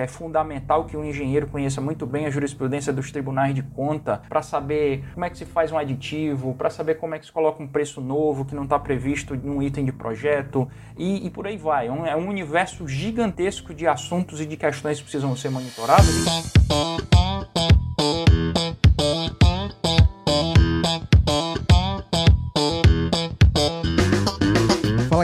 É fundamental que o engenheiro conheça muito bem a jurisprudência dos tribunais de conta para saber como é que se faz um aditivo, para saber como é que se coloca um preço novo que não está previsto em um item de projeto e, e por aí vai. É um, é um universo gigantesco de assuntos e de questões que precisam ser monitoradas.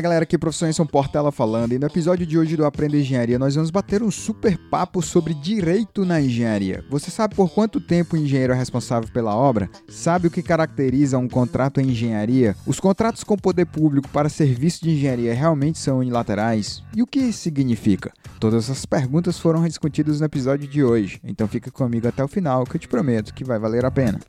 Galera, aqui é o professor Enson Portela falando e no episódio de hoje do Aprenda Engenharia nós vamos bater um super papo sobre direito na engenharia. Você sabe por quanto tempo o engenheiro é responsável pela obra? Sabe o que caracteriza um contrato em engenharia? Os contratos com poder público para serviço de engenharia realmente são unilaterais? E o que isso significa? Todas essas perguntas foram discutidas no episódio de hoje, então fica comigo até o final que eu te prometo que vai valer a pena.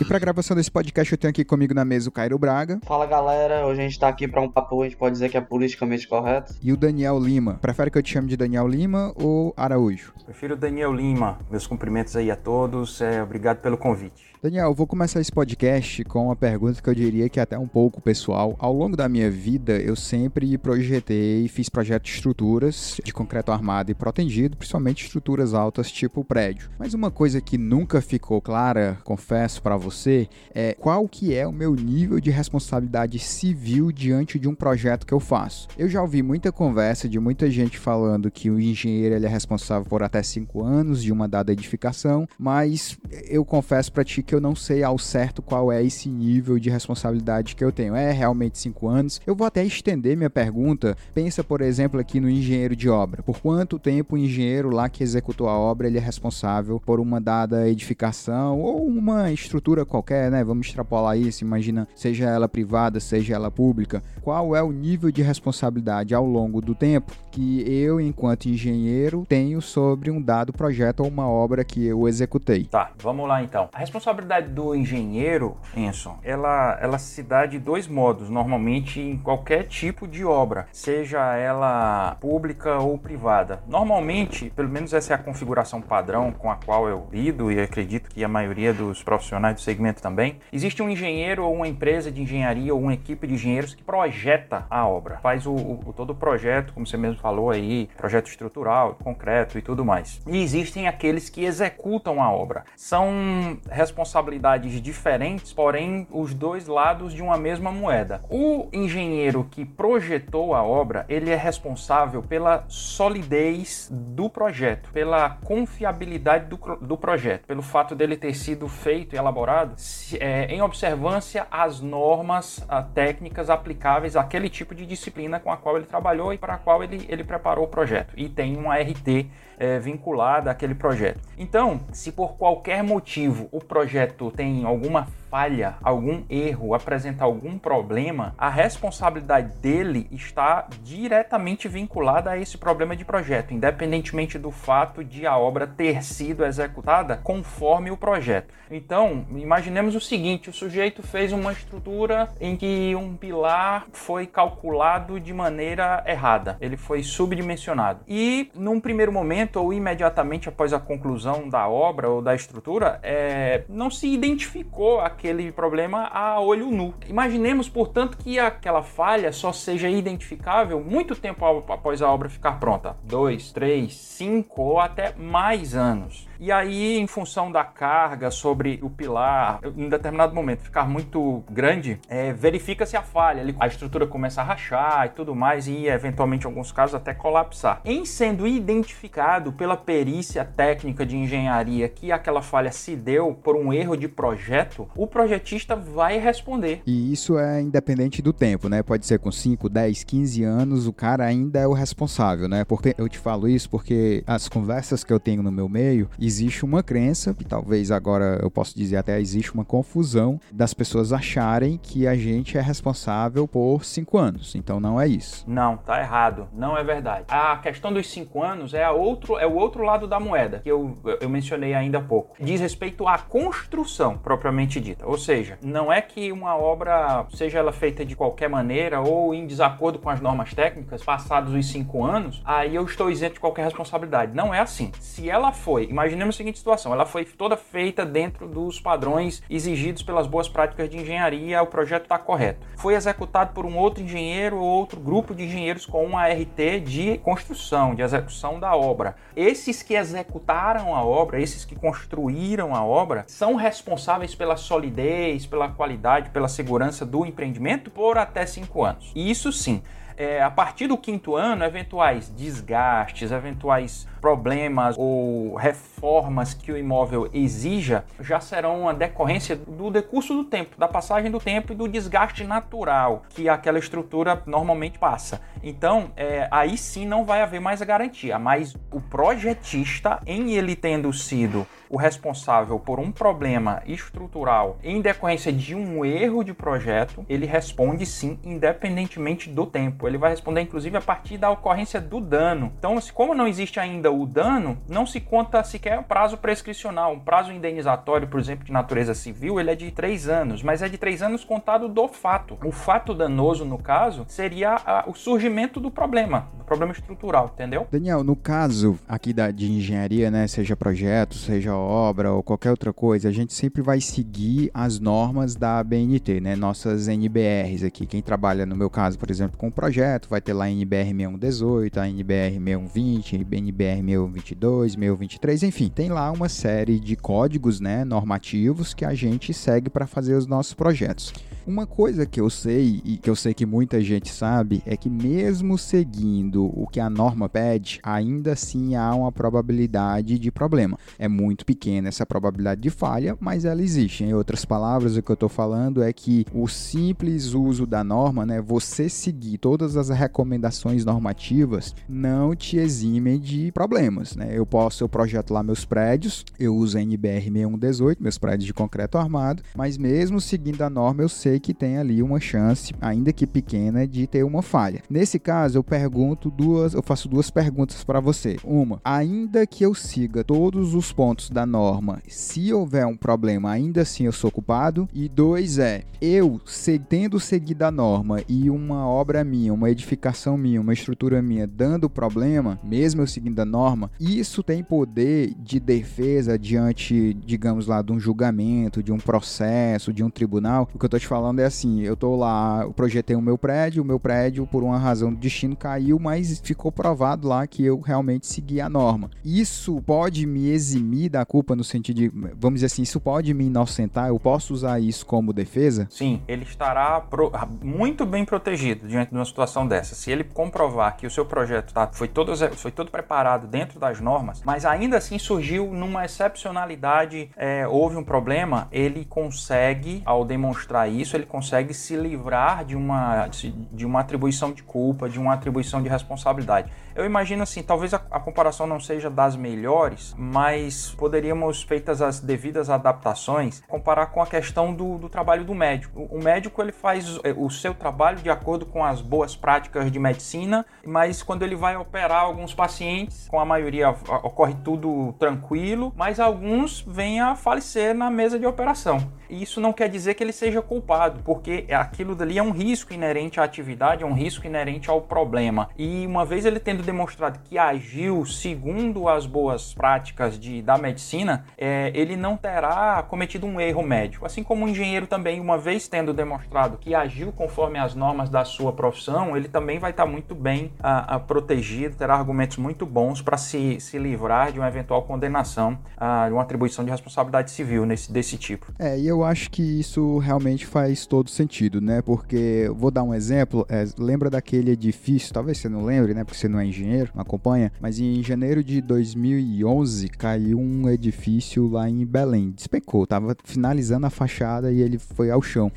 E para gravação desse podcast eu tenho aqui comigo na mesa o Cairo Braga. Fala galera, hoje a gente tá aqui para um papo, a gente pode dizer que é politicamente correto. E o Daniel Lima. Prefere que eu te chame de Daniel Lima ou Araújo? Prefiro Daniel Lima. Meus cumprimentos aí a todos. É, obrigado pelo convite. Daniel, vou começar esse podcast com uma pergunta que eu diria que é até um pouco pessoal. Ao longo da minha vida, eu sempre projetei e fiz projetos de estruturas de concreto armado e protegido, principalmente estruturas altas tipo prédio. Mas uma coisa que nunca ficou clara, confesso para você, é qual que é o meu nível de responsabilidade civil diante de um projeto que eu faço. Eu já ouvi muita conversa de muita gente falando que o engenheiro ele é responsável por até cinco anos de uma dada edificação, mas eu confesso para ti que eu não sei ao certo qual é esse nível de responsabilidade que eu tenho. É realmente cinco anos? Eu vou até estender minha pergunta. Pensa, por exemplo, aqui no engenheiro de obra. Por quanto tempo o engenheiro lá que executou a obra ele é responsável por uma dada edificação ou uma estrutura qualquer, né? Vamos extrapolar isso. Imagina, seja ela privada, seja ela pública. Qual é o nível de responsabilidade ao longo do tempo que eu, enquanto engenheiro, tenho sobre um dado projeto ou uma obra que eu executei? Tá, vamos lá então. A responsabilidade responsabilidade do engenheiro, Enson, ela, ela se dá de dois modos, normalmente em qualquer tipo de obra, seja ela pública ou privada. Normalmente, pelo menos essa é a configuração padrão com a qual eu lido e acredito que a maioria dos profissionais do segmento também, existe um engenheiro ou uma empresa de engenharia ou uma equipe de engenheiros que projeta a obra, faz o, o todo o projeto, como você mesmo falou aí, projeto estrutural, concreto e tudo mais. E existem aqueles que executam a obra. São responsáveis responsabilidades diferentes, porém os dois lados de uma mesma moeda. O engenheiro que projetou a obra, ele é responsável pela solidez do projeto, pela confiabilidade do, do projeto, pelo fato dele ter sido feito e elaborado é, em observância às normas a, técnicas aplicáveis àquele tipo de disciplina com a qual ele trabalhou e para a qual ele, ele preparou o projeto. E tem uma RT é, vinculada àquele projeto. Então, se por qualquer motivo o projeto tem alguma falha, algum erro, apresentar algum problema, a responsabilidade dele está diretamente vinculada a esse problema de projeto, independentemente do fato de a obra ter sido executada conforme o projeto. Então, imaginemos o seguinte: o sujeito fez uma estrutura em que um pilar foi calculado de maneira errada, ele foi subdimensionado. E, num primeiro momento, ou imediatamente após a conclusão da obra ou da estrutura, é, não se identificou a aquele problema a olho nu. Imaginemos, portanto, que aquela falha só seja identificável muito tempo após a obra ficar pronta dois, três, cinco ou até mais anos. E aí, em função da carga sobre o pilar, em determinado momento ficar muito grande, é, verifica-se a falha. A estrutura começa a rachar e tudo mais, e eventualmente, em alguns casos, até colapsar. Em sendo identificado pela perícia técnica de engenharia que aquela falha se deu por um erro de projeto, o projetista vai responder. E isso é independente do tempo, né? Pode ser com 5, 10, 15 anos, o cara ainda é o responsável, né? Porque eu te falo isso porque as conversas que eu tenho no meu meio, existe uma crença, e talvez agora eu posso dizer até existe uma confusão das pessoas acharem que a gente é responsável por 5 anos. Então não é isso. Não, tá errado. Não é verdade. A questão dos 5 anos é, a outro, é o outro lado da moeda, que eu, eu mencionei ainda há pouco. Diz respeito à construção propriamente dita. Ou seja, não é que uma obra, seja ela feita de qualquer maneira ou em desacordo com as normas técnicas, passados os cinco anos, aí eu estou isento de qualquer responsabilidade. Não é assim. Se ela foi, imaginemos imaginemos a seguinte situação: ela foi toda feita dentro dos padrões exigidos pelas boas práticas de engenharia, o projeto está correto. Foi executado por um outro engenheiro ou outro grupo de engenheiros com uma RT de construção, de execução da obra. Esses que executaram a obra, esses que construíram a obra, são responsáveis pela solidez, pela qualidade, pela segurança do empreendimento por até cinco anos. Isso sim é, a partir do quinto ano, eventuais desgastes, eventuais problemas ou reformas que o imóvel exija já serão uma decorrência do decurso do tempo, da passagem do tempo e do desgaste natural que aquela estrutura normalmente passa. Então, é, aí sim não vai haver mais a garantia, mas o projetista, em ele tendo sido o responsável por um problema estrutural em decorrência de um erro de projeto, ele responde sim, independentemente do tempo. Ele vai responder, inclusive, a partir da ocorrência do dano. Então, como não existe ainda o dano, não se conta sequer o prazo prescricional. Um prazo indenizatório, por exemplo, de natureza civil, ele é de três anos, mas é de três anos contado do fato. O fato danoso, no caso, seria a, o surgimento do problema, do problema estrutural, entendeu? Daniel, no caso aqui da, de engenharia, né, seja projeto, seja obra ou qualquer outra coisa, a gente sempre vai seguir as normas da BNT, né? Nossas NBRs aqui. Quem trabalha, no meu caso, por exemplo, com um projeto, vai ter lá a NBR 6118, a NBR 6120, NBR 6122, 6123, enfim, tem lá uma série de códigos, né, normativos que a gente segue para fazer os nossos projetos. Uma coisa que eu sei e que eu sei que muita gente sabe é que mesmo seguindo o que a norma pede, ainda assim há uma probabilidade de problema. É muito pequena essa probabilidade de falha, mas ela existe. Em outras palavras, o que eu estou falando é que o simples uso da norma, né, você seguir todas as recomendações normativas, não te exime de problemas. Né? Eu posso, eu projeto lá meus prédios, eu uso a NBR 6118, meus prédios de concreto armado, mas mesmo seguindo a norma, eu sei que tem ali uma chance, ainda que pequena, de ter uma falha. Nesse caso, eu pergunto duas, eu faço duas perguntas para você. Uma, ainda que eu siga todos os pontos da norma, se houver um problema, ainda assim eu sou culpado? E dois é, eu tendo seguido a norma e uma obra minha, uma edificação minha, uma estrutura minha dando problema, mesmo eu seguindo a norma, isso tem poder de defesa diante, digamos lá, de um julgamento, de um processo, de um tribunal. O que eu tô te falando falando é assim: eu tô lá, eu projetei o meu prédio, o meu prédio, por uma razão do destino, caiu, mas ficou provado lá que eu realmente segui a norma. Isso pode me eximir da culpa no sentido de, vamos dizer assim, isso pode me inocentar? Eu posso usar isso como defesa? Sim, ele estará pro, muito bem protegido diante de uma situação dessa. Se ele comprovar que o seu projeto tá, foi, todo, foi todo preparado dentro das normas, mas ainda assim surgiu numa excepcionalidade, é, houve um problema, ele consegue, ao demonstrar isso, isso ele consegue se livrar de uma, de uma atribuição de culpa, de uma atribuição de responsabilidade. Eu imagino assim, talvez a, a comparação não seja das melhores, mas poderíamos, feitas as devidas adaptações, comparar com a questão do, do trabalho do médico. O médico ele faz é, o seu trabalho de acordo com as boas práticas de medicina, mas quando ele vai operar alguns pacientes, com a maioria ocorre tudo tranquilo, mas alguns vêm a falecer na mesa de operação. E isso não quer dizer que ele seja culpado, porque aquilo dali é um risco inerente à atividade, é um risco inerente ao problema. E uma vez ele tendo demonstrado que agiu segundo as boas práticas de, da medicina, é, ele não terá cometido um erro médico. Assim como o engenheiro também, uma vez tendo demonstrado que agiu conforme as normas da sua profissão, ele também vai estar muito bem a, a protegido, terá argumentos muito bons para se, se livrar de uma eventual condenação, a, de uma atribuição de responsabilidade civil nesse, desse tipo. É, e eu eu acho que isso realmente faz todo sentido, né? Porque, vou dar um exemplo, é, lembra daquele edifício, talvez você não lembre, né? Porque você não é engenheiro, não acompanha, mas em janeiro de 2011 caiu um edifício lá em Belém, despecou, tava finalizando a fachada e ele foi ao chão.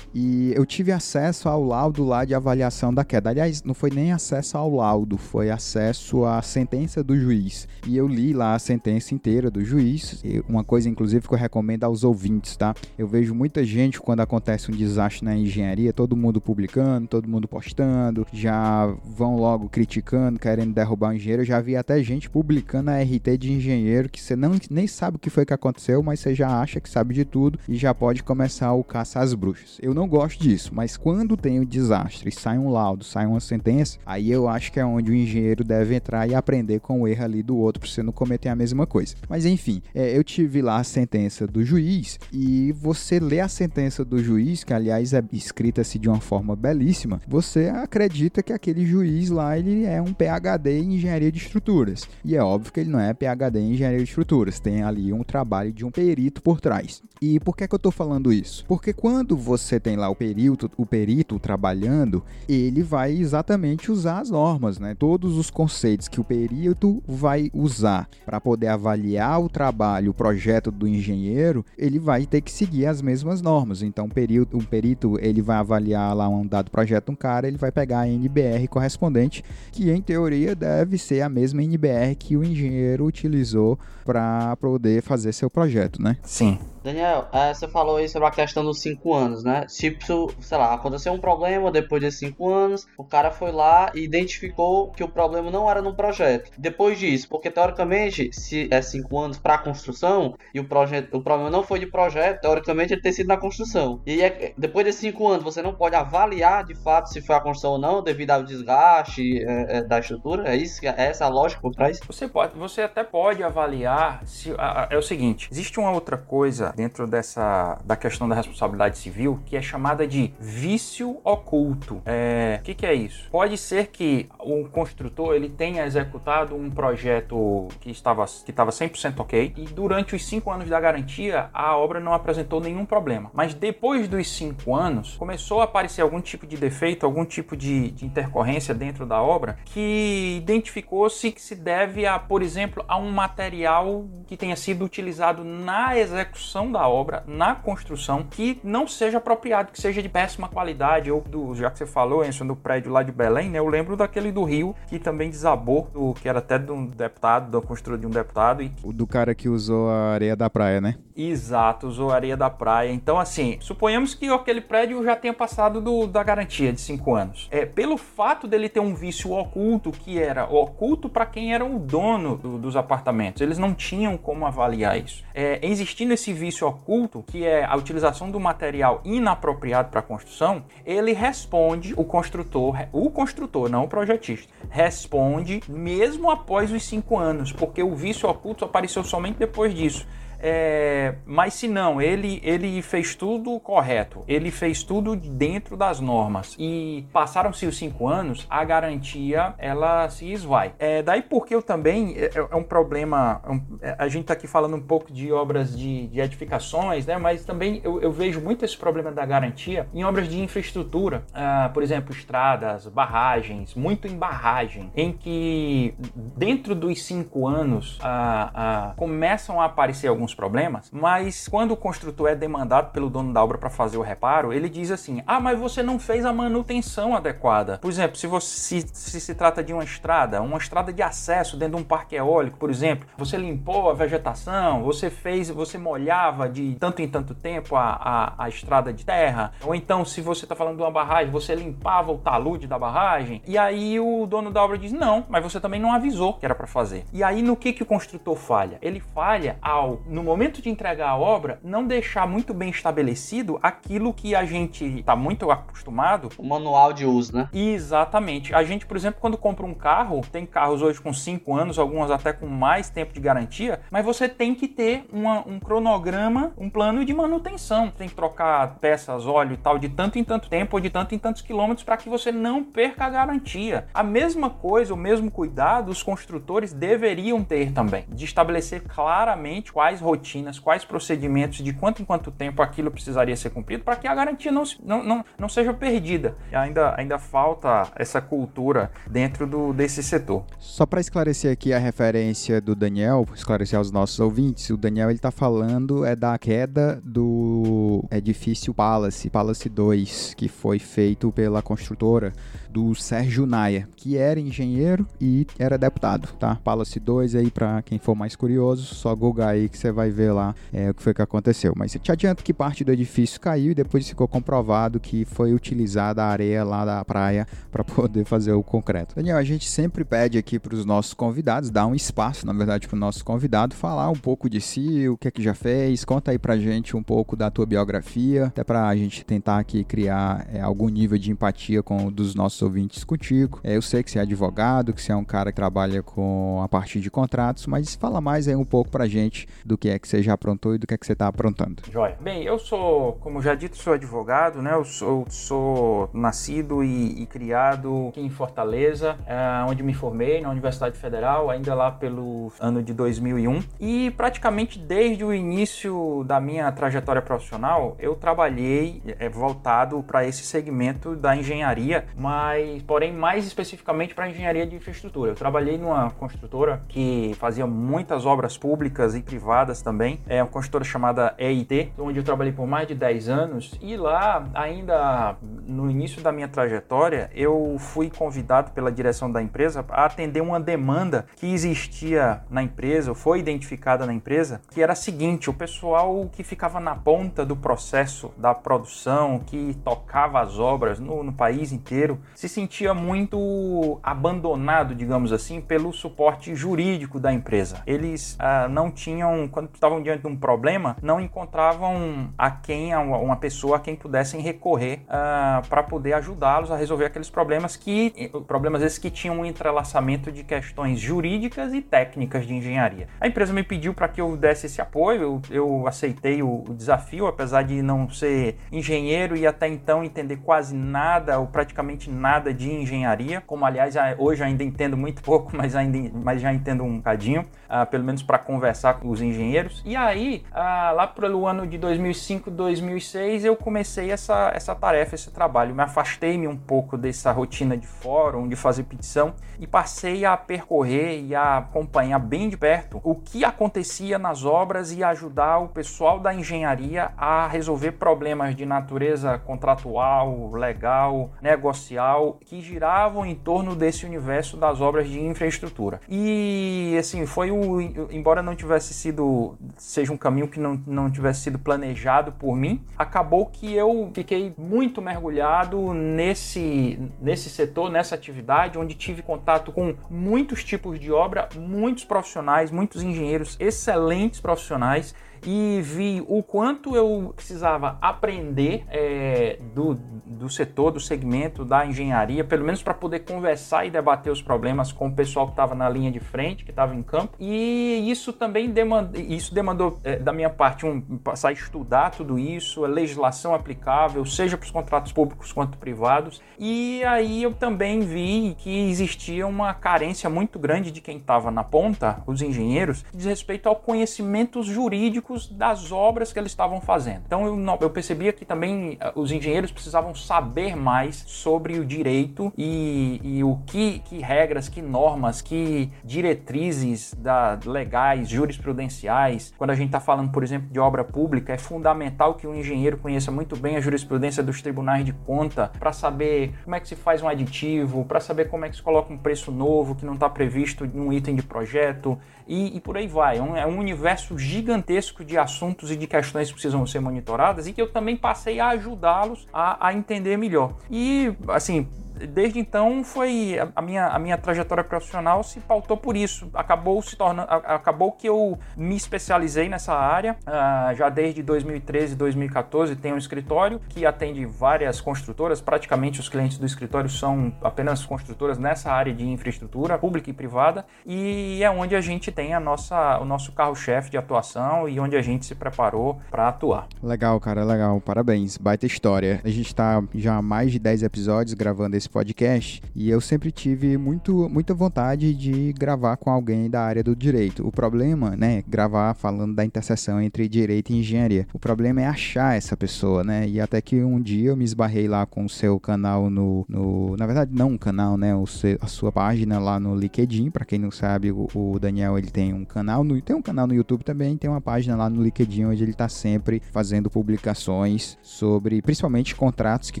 E eu tive acesso ao laudo lá de avaliação da queda. Aliás, não foi nem acesso ao laudo, foi acesso à sentença do juiz. E eu li lá a sentença inteira do juiz. Uma coisa, inclusive, que eu recomendo aos ouvintes, tá? Eu vejo muita gente quando acontece um desastre na engenharia, todo mundo publicando, todo mundo postando, já vão logo criticando, querendo derrubar o engenheiro. Eu já vi até gente publicando a RT de engenheiro que você não, nem sabe o que foi que aconteceu, mas você já acha que sabe de tudo e já pode começar o caça às bruxas. Eu não gosto disso, mas quando tem um desastre, sai um laudo, sai uma sentença, aí eu acho que é onde o engenheiro deve entrar e aprender com o erro ali do outro para você não cometer a mesma coisa. Mas enfim, é, eu tive lá a sentença do juiz e você lê a sentença do juiz, que aliás é escrita-se de uma forma belíssima, você acredita que aquele juiz lá ele é um PhD em engenharia de estruturas. E é óbvio que ele não é PhD em engenharia de estruturas, tem ali um trabalho de um perito por trás. E por que, é que eu estou falando isso? Porque quando você tem lá o perito, o perito trabalhando, ele vai exatamente usar as normas, né? Todos os conceitos que o perito vai usar para poder avaliar o trabalho, o projeto do engenheiro, ele vai ter que seguir as mesmas normas. Então, o perito, um perito ele vai avaliar lá um dado projeto um cara, ele vai pegar a NBR correspondente, que em teoria deve ser a mesma NBR que o engenheiro utilizou para poder fazer seu projeto, né? Sim. Daniel, é, você falou aí sobre a questão dos 5 anos, né? Tipo, sei lá, aconteceu um problema depois de 5 anos, o cara foi lá e identificou que o problema não era no projeto. Depois disso, porque teoricamente, se é 5 anos para construção e o projeto, o problema não foi de projeto, teoricamente ele tem sido na construção. E é, depois de 5 anos, você não pode avaliar de fato se foi a construção ou não, devido ao desgaste é, é, da estrutura. É isso, é essa a lógica por trás? Você pode, você até pode avaliar se a, a, é o seguinte, existe uma outra coisa dentro dessa da questão da responsabilidade civil que é chamada de vício oculto. É, o que, que, é isso? Pode ser que o construtor ele tenha executado um projeto que estava que estava 100% ok e durante os cinco anos da garantia a obra não apresentou nenhum problema. Mas depois dos cinco anos começou a aparecer algum tipo de defeito, algum tipo de, de intercorrência dentro da obra que identificou-se que se deve a, por exemplo, a um material que tenha sido utilizado na execução execução da obra, na construção, que não seja apropriado, que seja de péssima qualidade, ou do, já que você falou, Enzo, do prédio lá de Belém, né? Eu lembro daquele do Rio, que também desabou, do, que era até de um deputado, da construção de um deputado. E... O do cara que usou a areia da praia, né? Exato, usou a areia da praia. Então, assim, suponhamos que aquele prédio já tenha passado do, da garantia de cinco anos. É, pelo fato dele ter um vício oculto, que era oculto para quem era o dono do, dos apartamentos, eles não tinham como avaliar isso. É, existindo esse vício vício oculto, que é a utilização do material inapropriado para construção, ele responde, o construtor, o construtor, não o projetista, responde mesmo após os cinco anos, porque o vício oculto apareceu somente depois disso. É, mas se não, ele, ele fez tudo correto, ele fez tudo dentro das normas e passaram-se os cinco anos, a garantia ela se esvai. É, daí porque eu também é, é um problema, é um, é, a gente está aqui falando um pouco de obras de, de edificações, né? Mas também eu, eu, vejo muito esse problema da garantia em obras de infraestrutura, ah, por exemplo, estradas, barragens, muito em barragem, em que dentro dos cinco anos ah, ah, começam a aparecer alguns alguns problemas, mas quando o construtor é demandado pelo dono da obra para fazer o reparo, ele diz assim: ah, mas você não fez a manutenção adequada. Por exemplo, se você se, se, trata de uma estrada, uma estrada de acesso dentro de um parque eólico, por exemplo, você limpou a vegetação, você fez, você molhava de tanto em tanto tempo a, a, a estrada de terra, ou então se você está falando de uma barragem, você limpava o talude da barragem, e aí o dono da obra diz: não, mas você também não avisou que era para fazer. E aí no que, que o construtor falha? Ele falha ao, no no momento de entregar a obra, não deixar muito bem estabelecido aquilo que a gente está muito acostumado. O manual de uso, né? Exatamente. A gente, por exemplo, quando compra um carro, tem carros hoje com 5 anos, alguns até com mais tempo de garantia, mas você tem que ter uma, um cronograma, um plano de manutenção. Tem que trocar peças, óleo e tal, de tanto em tanto tempo ou de tanto em tantos quilômetros para que você não perca a garantia. A mesma coisa, o mesmo cuidado, os construtores deveriam ter também, de estabelecer claramente quais rotinas, quais procedimentos, de quanto em quanto tempo aquilo precisaria ser cumprido para que a garantia não, não, não, não seja perdida. Ainda, ainda falta essa cultura dentro do, desse setor. Só para esclarecer aqui a referência do Daniel, esclarecer aos nossos ouvintes, o Daniel está falando é da queda do edifício Palace, Palace 2, que foi feito pela construtora do Sérgio Naia, que era engenheiro e era deputado, tá? Palace 2 aí para quem for mais curioso, só google aí que você vai vai ver lá é, o que foi que aconteceu. Mas te adianto que parte do edifício caiu e depois ficou comprovado que foi utilizada a areia lá da praia para poder fazer o concreto. Daniel, a gente sempre pede aqui para os nossos convidados, dar um espaço, na verdade, para o nosso convidado falar um pouco de si, o que é que já fez, conta aí para gente um pouco da tua biografia, até para a gente tentar aqui criar é, algum nível de empatia com dos nossos ouvintes contigo. É, eu sei que você é advogado, que você é um cara que trabalha com a partir de contratos, mas fala mais aí um pouco para gente do que é que você já aprontou e do que é que você está aprontando. Joia. Bem, eu sou, como já dito, sou advogado, né? Eu sou, sou nascido e, e criado aqui em Fortaleza, é, onde me formei na Universidade Federal, ainda lá pelo ano de 2001. E praticamente desde o início da minha trajetória profissional, eu trabalhei é, voltado para esse segmento da engenharia, mas porém mais especificamente para engenharia de infraestrutura. Eu trabalhei numa construtora que fazia muitas obras públicas e privadas também. É uma construtora chamada EIT, onde eu trabalhei por mais de 10 anos. E lá, ainda no início da minha trajetória, eu fui convidado pela direção da empresa a atender uma demanda que existia na empresa, foi identificada na empresa, que era a seguinte: o pessoal que ficava na ponta do processo da produção, que tocava as obras no, no país inteiro, se sentia muito abandonado, digamos assim, pelo suporte jurídico da empresa. Eles ah, não tinham, quando estavam diante de um problema, não encontravam a quem, uma pessoa a quem pudessem recorrer ah, para poder ajudá-los a resolver aqueles problemas que, problemas esses que tinham um entrelaçamento de questões jurídicas e técnicas de engenharia. A empresa me pediu para que eu desse esse apoio, eu, eu aceitei o, o desafio, apesar de não ser engenheiro e até então entender quase nada ou praticamente nada de engenharia, como aliás hoje ainda entendo muito pouco, mas ainda mas já entendo um bocadinho, uh, pelo menos para conversar com os engenheiros. E aí, uh, lá pelo ano de 2005, 2006, eu comecei essa, essa tarefa, esse trabalho. Me afastei-me um pouco dessa rotina de fórum, de fazer petição e passei a percorrer e a acompanhar bem de perto o que acontecia nas obras e ajudar o pessoal da engenharia a resolver problemas de natureza contratual, legal, negocial que giravam em torno desse universo das obras de infraestrutura. E assim, foi o embora não tivesse sido seja um caminho que não, não tivesse sido planejado por mim, acabou que eu fiquei muito mergulhado nesse nesse setor, nessa atividade onde tive contato com muitos tipos de obra, muitos profissionais, muitos engenheiros excelentes profissionais e vi o quanto eu precisava aprender é, do, do setor, do segmento da engenharia, pelo menos para poder conversar e debater os problemas com o pessoal que estava na linha de frente, que estava em campo. E isso também demandou, isso demandou é, da minha parte um passar a estudar tudo isso, a legislação aplicável, seja para os contratos públicos quanto privados. E aí eu também vi que existia uma carência muito grande de quem estava na ponta, os engenheiros, diz respeito ao conhecimentos jurídicos das obras que eles estavam fazendo. Então eu, eu percebia que também eh, os engenheiros precisavam saber mais sobre o direito e, e o que, que, regras, que normas, que diretrizes da, legais, jurisprudenciais. Quando a gente está falando, por exemplo, de obra pública, é fundamental que o engenheiro conheça muito bem a jurisprudência dos tribunais de conta para saber como é que se faz um aditivo, para saber como é que se coloca um preço novo que não está previsto em um item de projeto e, e por aí vai. É um, é um universo gigantesco de assuntos e de questões que precisam ser monitoradas e que eu também passei a ajudá-los a, a entender melhor. E, assim, desde então foi a minha, a minha trajetória profissional se pautou por isso. Acabou se tornando, acabou que eu me especializei nessa área. Uh, já desde 2013, 2014 tenho um escritório que atende várias construtoras. Praticamente os clientes do escritório são apenas construtoras nessa área de infraestrutura pública e privada e é onde a gente tem a nossa, o nosso carro-chefe de atuação e onde a gente se preparou para atuar. Legal, cara, legal. Parabéns, baita história. A gente está já há mais de 10 episódios gravando esse podcast e eu sempre tive muito, muita vontade de gravar com alguém da área do direito. O problema, né, gravar falando da interseção entre direito e engenharia. O problema é achar essa pessoa, né? E até que um dia eu me esbarrei lá com o seu canal no, no na verdade não um canal, né, o seu, a sua página lá no LinkedIn, para quem não sabe, o, o, Daniel ele tem um canal no tem um canal no YouTube também, tem uma página lá no LinkedIn onde ele tá sempre fazendo publicações sobre principalmente contratos, que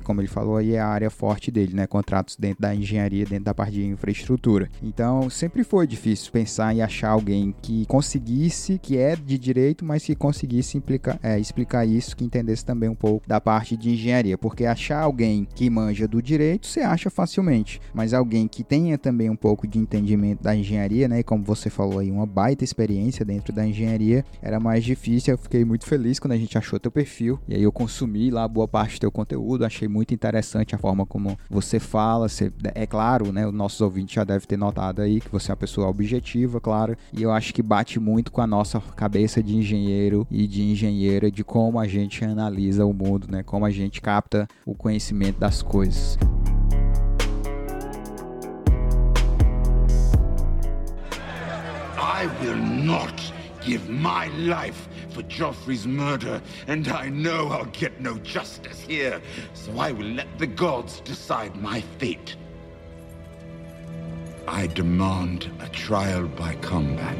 como ele falou aí é a área forte dele, né? Contratos dentro da engenharia, dentro da parte de infraestrutura. Então, sempre foi difícil pensar em achar alguém que conseguisse, que é de direito, mas que conseguisse implicar, é, explicar isso, que entendesse também um pouco da parte de engenharia, porque achar alguém que manja do direito, você acha facilmente, mas alguém que tenha também um pouco de entendimento da engenharia, né, como você falou aí, uma baita experiência dentro da engenharia, era mais difícil. Eu fiquei muito feliz quando a gente achou teu perfil, e aí eu consumi lá boa parte do teu conteúdo, achei muito interessante a forma como você fala, você, é claro, né, os nossos ouvintes já devem ter notado aí que você é uma pessoa objetiva, claro, e eu acho que bate muito com a nossa cabeça de engenheiro e de engenheira de como a gente analisa o mundo, né, como a gente capta o conhecimento das coisas. I will not give my life for Joffrey's murder, and I know I'll get no justice here, so I will let the gods decide my fate. I demand a trial by combat.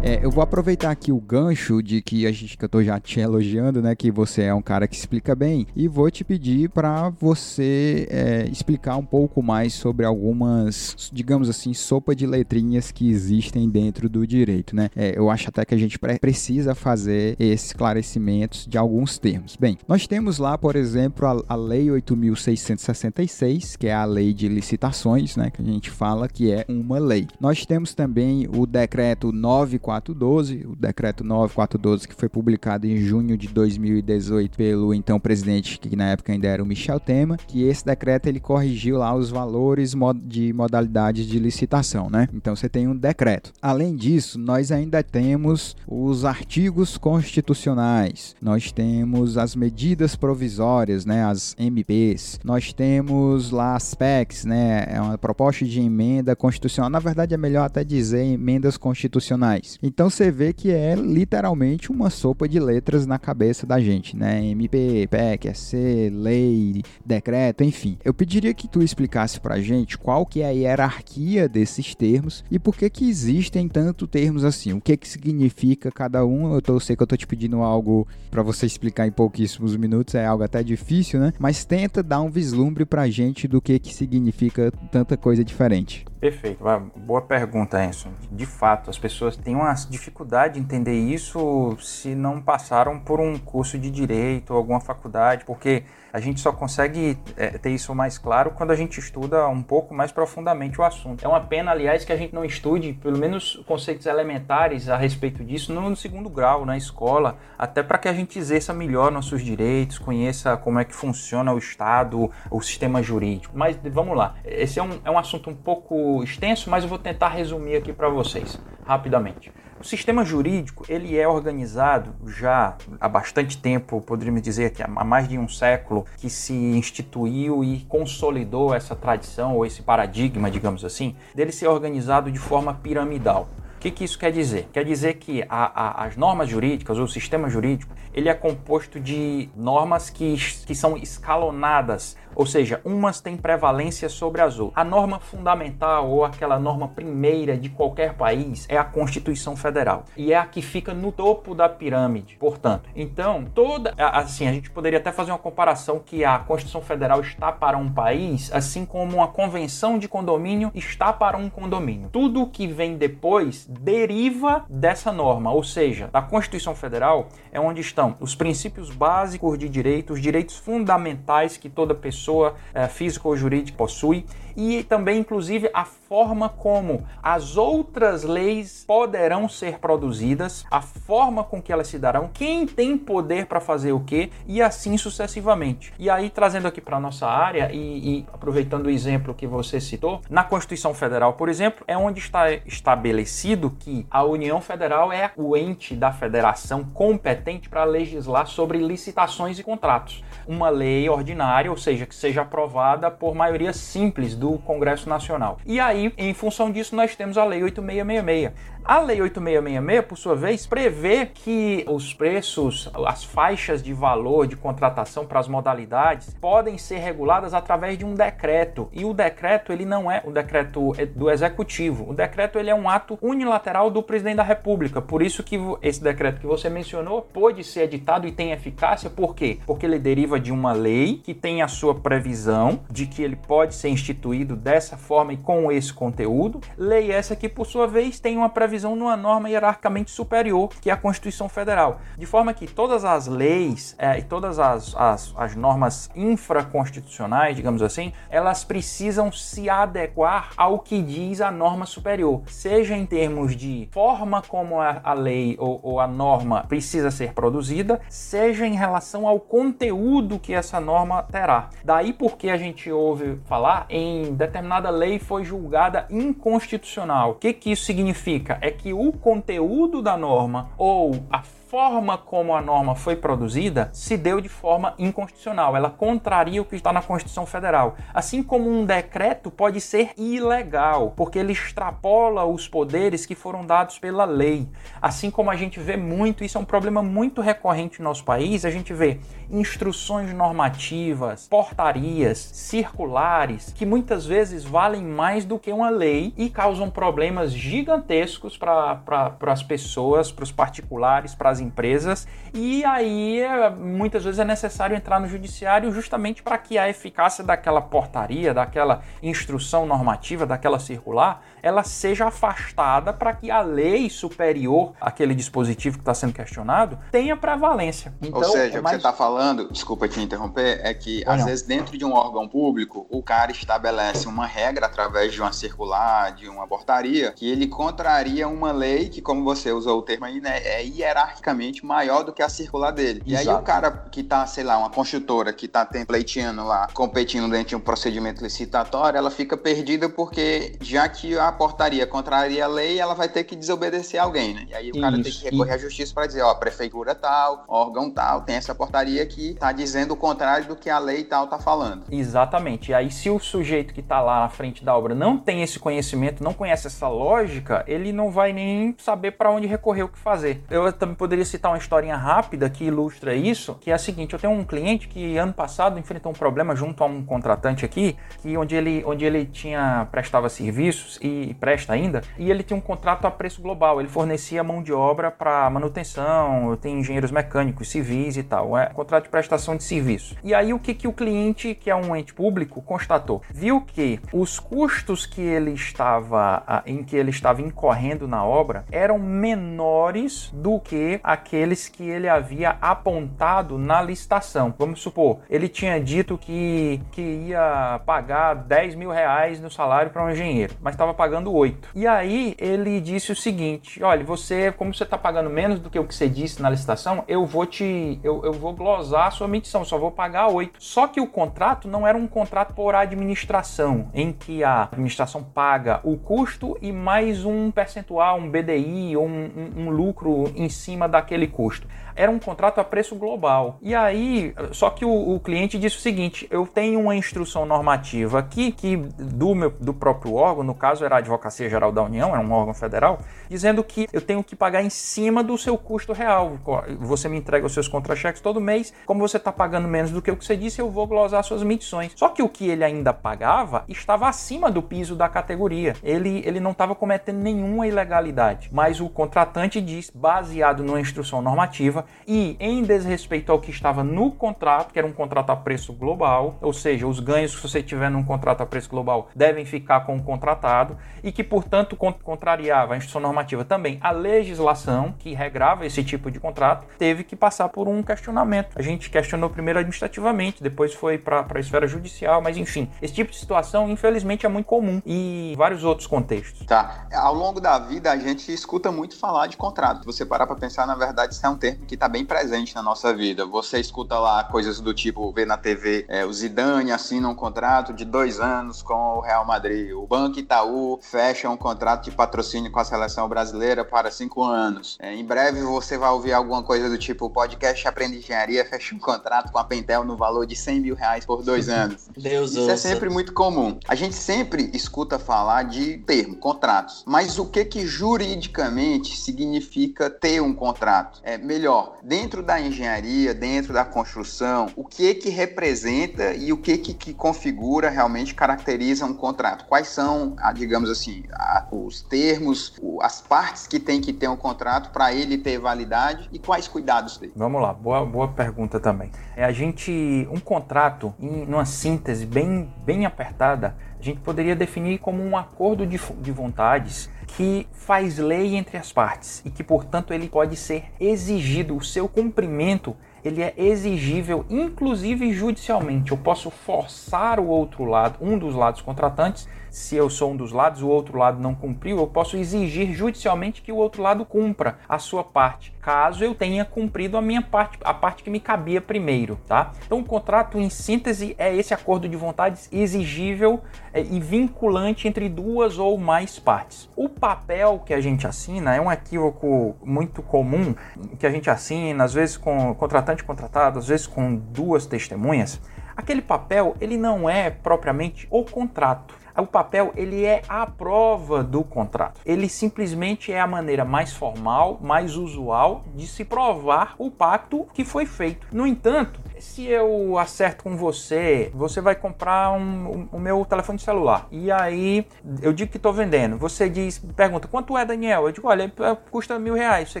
É, eu vou aproveitar aqui o gancho de que a gente que eu tô já te elogiando, né, que você é um cara que explica bem, e vou te pedir para você é, explicar um pouco mais sobre algumas, digamos assim, sopa de letrinhas que existem dentro do direito, né? É, eu acho até que a gente precisa fazer esses esclarecimentos de alguns termos. Bem, nós temos lá, por exemplo, a, a Lei 8.666, que é a Lei de Licitações, né, que a gente fala que é uma lei. Nós temos também o Decreto 94 9412, o decreto 9412 que foi publicado em junho de 2018 pelo então presidente que na época ainda era o Michel Temer, que esse decreto ele corrigiu lá os valores de modalidades de licitação, né? Então você tem um decreto. Além disso, nós ainda temos os artigos constitucionais. Nós temos as medidas provisórias, né, as MPs. Nós temos lá as PECs, né, é uma proposta de emenda constitucional. Na verdade é melhor até dizer emendas constitucionais. Então você vê que é literalmente uma sopa de letras na cabeça da gente, né? MP, PEC, EC, lei, decreto, enfim. Eu pediria que tu explicasse pra gente qual que é a hierarquia desses termos e por que que existem tanto termos assim. O que que significa cada um? Eu, tô, eu sei que eu tô te pedindo algo para você explicar em pouquíssimos minutos, é algo até difícil, né? Mas tenta dar um vislumbre pra gente do que que significa tanta coisa diferente. Perfeito, boa pergunta, Enson. De fato, as pessoas têm uma dificuldade de entender isso se não passaram por um curso de direito ou alguma faculdade, porque a gente só consegue é, ter isso mais claro quando a gente estuda um pouco mais profundamente o assunto. É uma pena, aliás, que a gente não estude pelo menos conceitos elementares a respeito disso no, no segundo grau, na escola, até para que a gente exerça melhor nossos direitos, conheça como é que funciona o Estado, o sistema jurídico. Mas vamos lá, esse é um, é um assunto um pouco extenso, mas eu vou tentar resumir aqui para vocês rapidamente. O sistema jurídico ele é organizado já há bastante tempo, poderíamos dizer que há mais de um século, que se instituiu e consolidou essa tradição ou esse paradigma, digamos assim, dele ser organizado de forma piramidal. O que, que, isso quer dizer? Quer dizer que a, a, as normas jurídicas, ou o sistema jurídico, ele é composto de normas que, que são escalonadas ou seja, umas têm prevalência sobre as outras. A norma fundamental ou aquela norma primeira de qualquer país é a Constituição Federal e é a que fica no topo da pirâmide. Portanto, então toda assim a gente poderia até fazer uma comparação que a Constituição Federal está para um país, assim como uma convenção de condomínio está para um condomínio. Tudo que vem depois deriva dessa norma, ou seja, a Constituição Federal é onde estão os princípios básicos de direito, os direitos fundamentais que toda pessoa é, física ou jurídica possui e também, inclusive, a forma como as outras leis poderão ser produzidas, a forma com que elas se darão, quem tem poder para fazer o que e assim sucessivamente. E aí, trazendo aqui para nossa área e, e aproveitando o exemplo que você citou, na Constituição Federal, por exemplo, é onde está estabelecido que a União Federal é o ente da federação competente para legislar sobre licitações e contratos. Uma lei ordinária, ou seja, que seja aprovada por maioria simples do Congresso Nacional. E aí, em função disso, nós temos a Lei 8666. A Lei 8666, por sua vez, prevê que os preços, as faixas de valor de contratação para as modalidades podem ser reguladas através de um decreto. E o decreto, ele não é o decreto do executivo. O decreto ele é um ato unilateral do presidente da República. Por isso que esse decreto que você mencionou pode ser editado e tem eficácia. Por quê? Porque ele deriva de uma lei que tem a sua previsão de que ele pode ser instituído dessa forma e com esse conteúdo. Lei essa que, por sua vez, tem uma previsão numa norma hierarquicamente superior, que é a Constituição Federal. De forma que todas as leis é, e todas as, as, as normas infraconstitucionais, digamos assim, elas precisam se adequar ao que diz a norma superior, seja em termos de forma como a, a lei ou, ou a norma precisa ser produzida, seja em relação ao conteúdo que essa norma terá. Daí porque a gente ouve falar em determinada lei foi julgada inconstitucional. O que, que isso significa? É que o conteúdo da norma ou a forma como a norma foi produzida se deu de forma inconstitucional. Ela contraria o que está na Constituição Federal. Assim como um decreto pode ser ilegal, porque ele extrapola os poderes que foram dados pela lei. Assim como a gente vê muito, isso é um problema muito recorrente no nosso país, a gente vê instruções normativas, portarias, circulares, que muitas vezes valem mais do que uma lei e causam problemas gigantescos para pra, as pessoas, para os particulares, para as empresas, e aí muitas vezes é necessário entrar no judiciário justamente para que a eficácia daquela portaria, daquela instrução normativa, daquela circular, ela seja afastada para que a lei superior àquele dispositivo que está sendo questionado tenha prevalência. Então, Ou seja, é mais... o que você está falando, desculpa te interromper, é que Ou às não. vezes dentro de um órgão público o cara estabelece uma regra através de uma circular, de uma portaria, que ele contraria uma lei que, como você usou o termo aí, né, é hierárquica maior do que a circular dele. Exato. E aí o cara que tá, sei lá, uma construtora que tá pleiteando lá, competindo dentro de um procedimento licitatório, ela fica perdida porque já que a portaria contraria a lei, ela vai ter que desobedecer alguém, né? E aí o cara Isso. tem que recorrer à justiça para dizer, ó, prefeitura tal, órgão tal, tem essa portaria que tá dizendo o contrário do que a lei tal tá falando. Exatamente. E aí se o sujeito que tá lá na frente da obra não tem esse conhecimento, não conhece essa lógica, ele não vai nem saber para onde recorrer o que fazer. Eu também poderia poderia citar uma historinha rápida que ilustra isso, que é a seguinte: eu tenho um cliente que ano passado enfrentou um problema junto a um contratante aqui, que onde ele, onde ele tinha prestava serviços e presta ainda, e ele tinha um contrato a preço global. Ele fornecia mão de obra para manutenção, tem engenheiros mecânicos, civis e tal, é contrato de prestação de serviço. E aí o que que o cliente, que é um ente público, constatou? Viu que os custos que ele estava em que ele estava incorrendo na obra eram menores do que aqueles que ele havia apontado na licitação. Vamos supor, ele tinha dito que, que ia pagar 10 mil reais no salário para um engenheiro, mas estava pagando 8. E aí ele disse o seguinte: olha, você, como você está pagando menos do que o que você disse na licitação, eu vou te. Eu, eu vou glosar a sua medição, só vou pagar 8. Só que o contrato não era um contrato por administração, em que a administração paga o custo e mais um percentual, um BDI ou um, um, um lucro em cima da daquele custo era um contrato a preço global. E aí, só que o, o cliente disse o seguinte: eu tenho uma instrução normativa aqui que do meu do próprio órgão, no caso era Advocacia Geral da União, era um órgão federal, dizendo que eu tenho que pagar em cima do seu custo real. Você me entrega os seus contra-cheques todo mês, como você está pagando menos do que o que você disse, eu vou glosar suas medições. Só que o que ele ainda pagava estava acima do piso da categoria. Ele, ele não estava cometendo nenhuma ilegalidade, mas o contratante diz, baseado numa instrução normativa, e em desrespeito ao que estava no contrato, que era um contrato a preço global, ou seja, os ganhos que você tiver num contrato a preço global devem ficar com o contratado e que, portanto, contrariava a instrução normativa também a legislação que regrava esse tipo de contrato, teve que passar por um questionamento. A gente questionou primeiro administrativamente, depois foi para a esfera judicial, mas enfim, esse tipo de situação, infelizmente, é muito comum e vários outros contextos. Tá. Ao longo da vida, a gente escuta muito falar de contrato. Você parar para pensar, na verdade, isso é um termo que está bem presente na nossa vida. Você escuta lá coisas do tipo, vê na TV, é, o Zidane assina um contrato de dois anos com o Real Madrid, o Banco Itaú fecha um contrato de patrocínio com a seleção brasileira para cinco anos. É, em breve você vai ouvir alguma coisa do tipo, o podcast Aprende Engenharia fecha um contrato com a Pentel no valor de 100 mil reais por dois anos. Deus Isso ouça. é sempre muito comum. A gente sempre escuta falar de termo, contratos. Mas o que que juridicamente significa ter um contrato? É melhor, dentro da engenharia, dentro da construção, o que que representa e o que que, que configura realmente caracteriza um contrato? Quais são, digamos assim, os termos, as partes que tem que ter um contrato para ele ter validade e quais cuidados tem? Vamos lá, boa, boa pergunta também. É a gente, um contrato, em uma síntese bem, bem apertada, a gente poderia definir como um acordo de, de vontades que faz lei entre as partes e que, portanto, ele pode ser exigido, o seu cumprimento ele é exigível, inclusive judicialmente. Eu posso forçar o outro lado, um dos lados contratantes, se eu sou um dos lados, o outro lado não cumpriu, eu posso exigir judicialmente que o outro lado cumpra a sua parte, caso eu tenha cumprido a minha parte, a parte que me cabia primeiro, tá? Então o contrato em síntese é esse acordo de vontades exigível é, e vinculante entre duas ou mais partes. O papel que a gente assina é um equívoco muito comum que a gente assina, às vezes com contratante contratado, às vezes com duas testemunhas. Aquele papel ele não é propriamente o contrato o papel ele é a prova do contrato. Ele simplesmente é a maneira mais formal, mais usual de se provar o pacto que foi feito. No entanto, se eu acerto com você, você vai comprar um, um, o meu telefone celular. E aí eu digo que estou vendendo. Você diz, pergunta, quanto é, Daniel? Eu digo, olha, custa mil reais. Você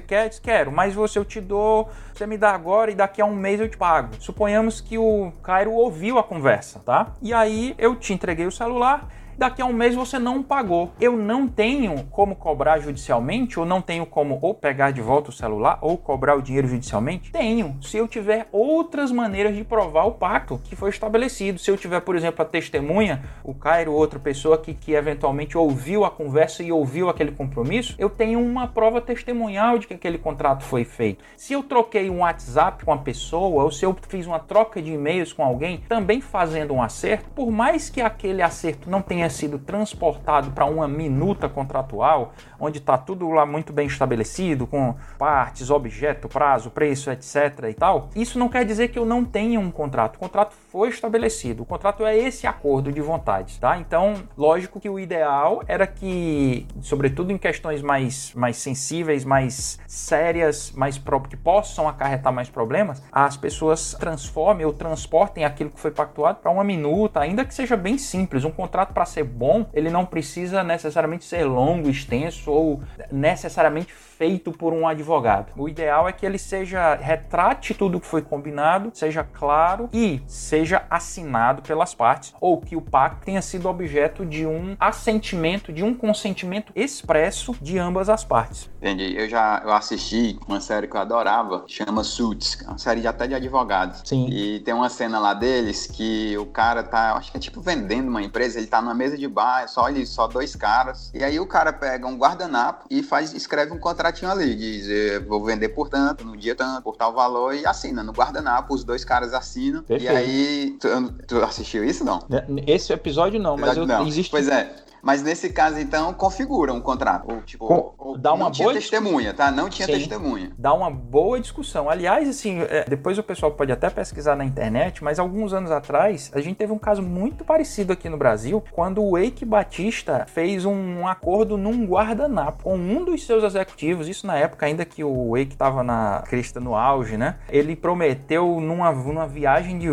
quer? Diz, quero. Mas você eu te dou, você me dá agora e daqui a um mês eu te pago. Suponhamos que o Cairo ouviu a conversa, tá? E aí eu te entreguei o celular daqui a um mês você não pagou. Eu não tenho como cobrar judicialmente, ou não tenho como ou pegar de volta o celular, ou cobrar o dinheiro judicialmente? Tenho, se eu tiver outras maneiras de provar o pacto que foi estabelecido. Se eu tiver, por exemplo, a testemunha, o Cairo, outra pessoa que, que eventualmente ouviu a conversa e ouviu aquele compromisso, eu tenho uma prova testemunhal de que aquele contrato foi feito. Se eu troquei um WhatsApp com a pessoa, ou se eu fiz uma troca de e-mails com alguém, também fazendo um acerto, por mais que aquele acerto não tenha sido transportado para uma minuta contratual, onde está tudo lá muito bem estabelecido, com partes, objeto, prazo, preço, etc. e tal, isso não quer dizer que eu não tenha um contrato. O contrato foi estabelecido. O contrato é esse acordo de vontades, tá? Então, lógico que o ideal era que, sobretudo em questões mais, mais sensíveis, mais sérias, mais que possam acarretar mais problemas, as pessoas transformem ou transportem aquilo que foi pactuado para uma minuta, ainda que seja bem simples. Um contrato para ser bom, ele não precisa necessariamente ser longo, extenso ou necessariamente feito por um advogado. O ideal é que ele seja retrate tudo o que foi combinado, seja claro e seja assinado pelas partes, ou que o pacto tenha sido objeto de um assentimento, de um consentimento expresso de ambas as partes. Entendi. Eu já eu assisti uma série que eu adorava, chama Suits, é uma série até de advogados. Sim. E tem uma cena lá deles que o cara tá, acho que é tipo vendendo uma empresa, ele tá numa mesa de bar, só ele, só dois caras. E aí o cara pega um guardanapo e faz escreve um contratinho ali, diz, vou vender por tanto, no dia tanto, por tal valor, e assina. No guardanapo, os dois caras assinam. Perfeito. E aí, tu, tu, assistiu isso, não? Esse episódio não, mas eu, não. existe... Pois é, mas nesse caso, então, configura um contrato. Ou, tipo, Com, ou, dá uma não boa tinha testemunha, tá? Não tinha Sim, testemunha. Dá uma boa discussão. Aliás, assim, é, depois o pessoal pode até pesquisar na internet, mas alguns anos atrás, a gente teve um caso muito parecido aqui no Brasil, quando o Eike Batista fez um acordo num guardanapo com um dos seus executivos, isso na época ainda que o Eike estava na crista no auge, né? Ele prometeu numa, numa viagem de,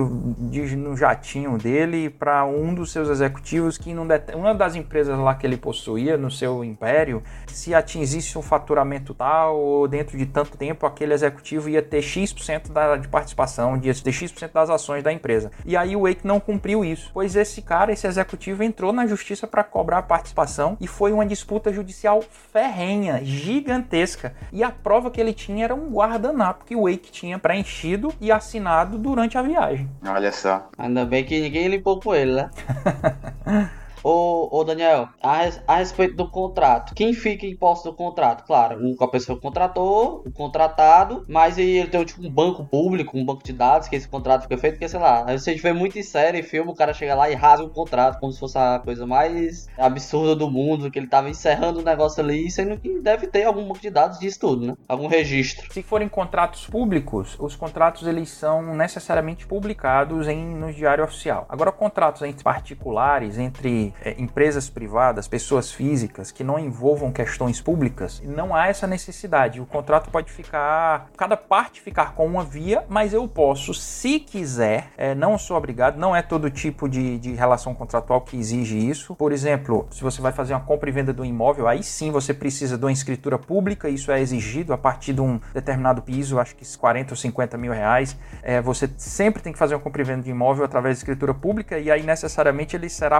de no jatinho dele para um dos seus executivos que uma das empresas empresas lá que ele possuía no seu império, se atingisse um faturamento tal, ou dentro de tanto tempo aquele executivo ia ter X% da, de participação, ia ter X% das ações da empresa. E aí o Wake não cumpriu isso, pois esse cara, esse executivo, entrou na justiça para cobrar a participação e foi uma disputa judicial ferrenha, gigantesca. E a prova que ele tinha era um guardanapo que o Wake tinha preenchido e assinado durante a viagem. Olha só. Ainda bem que ninguém limpou com ele, né? Ô, ô Daniel, a, a, respeito do contrato, quem fica em posse do contrato? Claro, a pessoa contratou, o contratado, mas ele tem tipo, um banco público, um banco de dados que esse contrato fica feito, porque sei lá, você vê muito em série, filme, o cara chega lá e rasga o contrato, como se fosse a coisa mais absurda do mundo, que ele tava encerrando o negócio ali, sendo que deve ter algum banco de dados disso tudo, né? Algum registro. Se forem contratos públicos, os contratos eles são necessariamente publicados em, no diário oficial. Agora, contratos entre particulares, entre é, empresas privadas, pessoas físicas que não envolvam questões públicas, não há essa necessidade. O contrato pode ficar, cada parte ficar com uma via, mas eu posso, se quiser, é, não sou obrigado, não é todo tipo de, de relação contratual que exige isso. Por exemplo, se você vai fazer uma compra e venda do imóvel, aí sim você precisa de uma escritura pública, isso é exigido a partir de um determinado piso, acho que 40 ou 50 mil reais. É, você sempre tem que fazer uma compra e venda de imóvel através de escritura pública e aí necessariamente ele será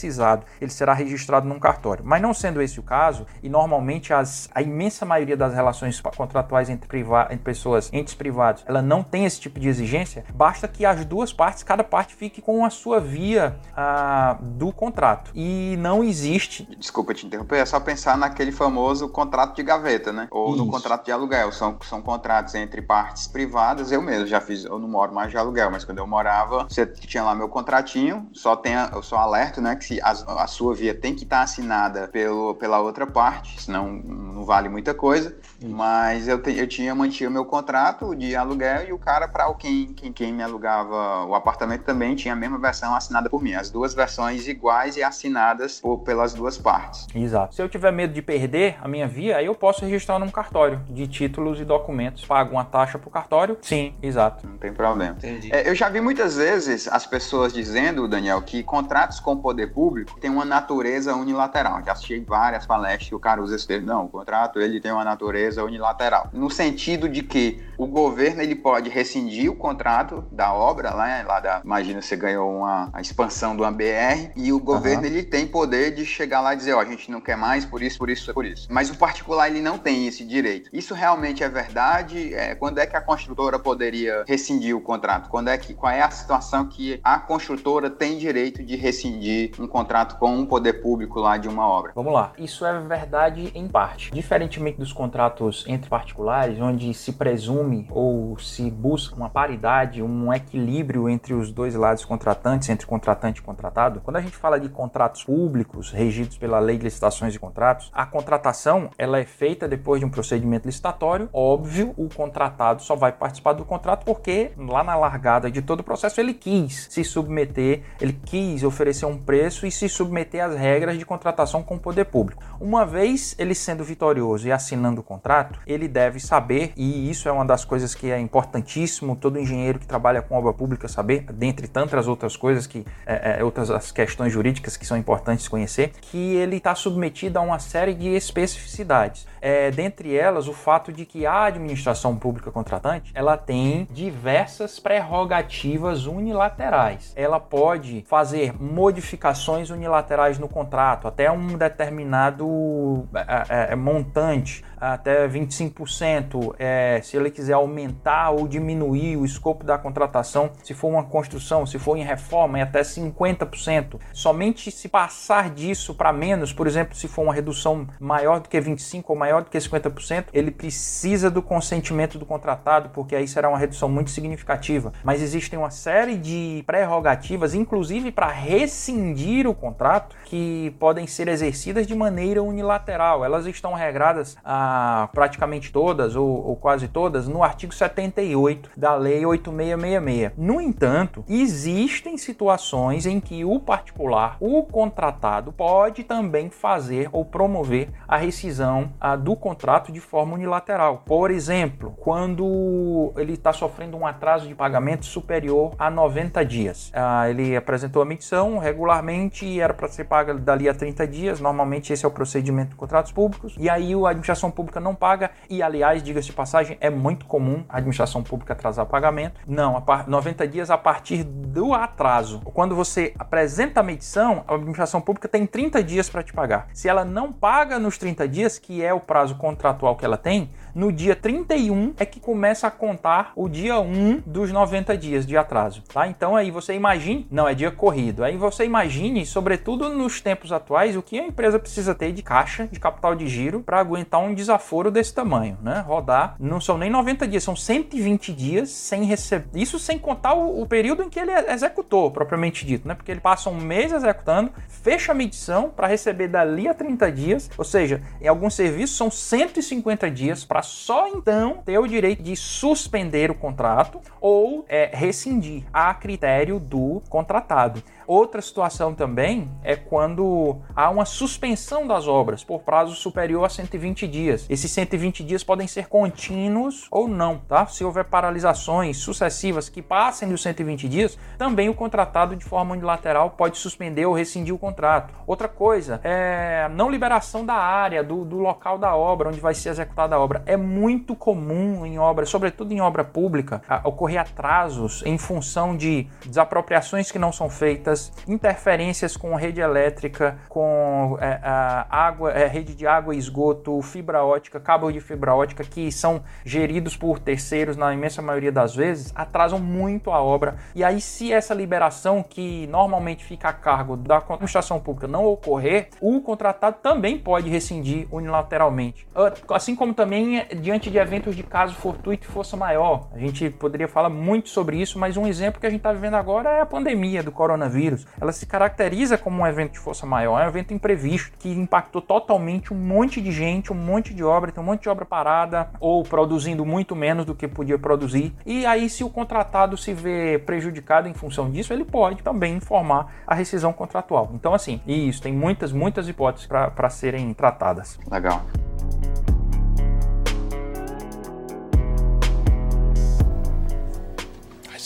publicizado, ele será registrado num cartório. Mas não sendo esse o caso, e normalmente as, a imensa maioria das relações contratuais entre, priva entre pessoas, entes privados, ela não tem esse tipo de exigência, basta que as duas partes, cada parte fique com a sua via a, do contrato. E não existe. Desculpa te interromper, é só pensar naquele famoso contrato de gaveta, né? Ou Isso. no contrato de aluguel. São, são contratos entre partes privadas. Eu mesmo já fiz, eu não moro mais de aluguel, mas quando eu morava, você tinha lá meu contratinho, só tem, eu só alerto, né? Que se a, a sua via tem que estar tá assinada pelo, pela outra parte, senão não vale muita coisa. Mas eu, te, eu tinha, mantinha meu contrato de aluguel e o cara, para quem, quem, quem me alugava o apartamento também tinha a mesma versão assinada por mim. As duas versões iguais e assinadas por, pelas duas partes. Exato. Se eu tiver medo de perder a minha via, aí eu posso registrar num cartório de títulos e documentos. Pago uma taxa pro cartório? Sim, exato. Não tem problema. Entendi. É, eu já vi muitas vezes as pessoas dizendo, Daniel, que contratos com o poder público têm uma natureza unilateral. Já assisti várias palestras que o cara usa esse termo. Não, o contrato ele tem uma natureza unilateral, no sentido de que o governo ele pode rescindir o contrato da obra, lá, lá da, imagina você ganhou uma a expansão do BR e o governo uhum. ele tem poder de chegar lá e dizer, ó, a gente não quer mais por isso, por isso, por isso. Mas o particular ele não tem esse direito. Isso realmente é verdade? É, quando é que a construtora poderia rescindir o contrato? Quando é que qual é a situação que a construtora tem direito de rescindir um contrato com um poder público lá de uma obra? Vamos lá. Isso é verdade em parte. Diferentemente dos contratos entre particulares, onde se presume ou se busca uma paridade, um equilíbrio entre os dois lados contratantes, entre contratante e contratado, quando a gente fala de contratos públicos regidos pela Lei de Licitações e Contratos, a contratação ela é feita depois de um procedimento licitatório. Óbvio, o contratado só vai participar do contrato porque lá na largada de todo o processo ele quis se submeter, ele quis oferecer um preço e se submeter às regras de contratação com o poder público. Uma vez ele sendo vitorioso e assinando o contrato, contrato, ele deve saber, e isso é uma das coisas que é importantíssimo todo engenheiro que trabalha com obra pública saber, dentre tantas outras coisas que é, é, outras as questões jurídicas que são importantes conhecer, que ele está submetido a uma série de especificidades. É, dentre elas, o fato de que a administração pública contratante ela tem diversas prerrogativas unilaterais. Ela pode fazer modificações unilaterais no contrato até um determinado é, é, é montante até 25%. É, se ele quiser aumentar ou diminuir o escopo da contratação, se for uma construção, se for em reforma, é até 50%. Somente se passar disso para menos, por exemplo, se for uma redução maior do que 25% ou maior do que 50%, ele precisa do consentimento do contratado, porque aí será uma redução muito significativa. Mas existem uma série de prerrogativas, inclusive para rescindir o contrato, que podem ser exercidas de maneira unilateral. Elas estão regradas a praticamente todas, ou, ou quase todas, no artigo 78 da Lei 8666. No entanto, existem situações em que o particular, o contratado, pode também fazer ou promover a rescisão a, do contrato de forma unilateral. Por exemplo, quando ele está sofrendo um atraso de pagamento superior a 90 dias. Ah, ele apresentou a missão regularmente e era para ser paga dali a 30 dias. Normalmente esse é o procedimento de contratos públicos. E aí a administração pública não paga, e aliás, diga-se de passagem, é muito comum a administração pública atrasar pagamento. Não, a 90 dias a partir do atraso. Quando você apresenta a medição, a administração pública tem 30 dias para te pagar. Se ela não paga nos 30 dias, que é o prazo contratual que ela tem, no dia 31 é que começa a contar o dia 1 dos 90 dias de atraso, tá? Então aí você imagine, não é dia corrido, aí você imagine, sobretudo nos tempos atuais, o que a empresa precisa ter de caixa, de capital de giro para aguentar um desaforo desse tamanho, né? Rodar, não são nem 90 dias, são 120 dias sem receber. Isso sem contar o, o período em que ele executou, propriamente dito, né? Porque ele passa um mês executando, fecha a medição para receber dali a 30 dias, ou seja, em alguns serviços são 150 dias para para só então ter o direito de suspender o contrato ou é, rescindir a critério do contratado. Outra situação também é quando há uma suspensão das obras por prazo superior a 120 dias. Esses 120 dias podem ser contínuos ou não, tá? Se houver paralisações sucessivas que passem dos 120 dias, também o contratado de forma unilateral pode suspender ou rescindir o contrato. Outra coisa é não liberação da área, do, do local da obra, onde vai ser executada a obra. É muito comum em obras, sobretudo em obra pública, ocorrer atrasos em função de desapropriações que não são feitas interferências com rede elétrica, com é, água, é, rede de água e esgoto, fibra ótica, cabo de fibra ótica, que são geridos por terceiros na imensa maioria das vezes, atrasam muito a obra. E aí, se essa liberação, que normalmente fica a cargo da administração pública, não ocorrer, o contratado também pode rescindir unilateralmente. Assim como também é, diante de eventos de caso fortuito e força maior. A gente poderia falar muito sobre isso, mas um exemplo que a gente está vivendo agora é a pandemia do coronavírus coronavírus, ela se caracteriza como um evento de força maior, é um evento imprevisto que impactou totalmente um monte de gente, um monte de obra, tem um monte de obra parada ou produzindo muito menos do que podia produzir. E aí, se o contratado se vê prejudicado em função disso, ele pode também informar a rescisão contratual. Então, assim, isso tem muitas, muitas hipóteses para serem tratadas. Legal.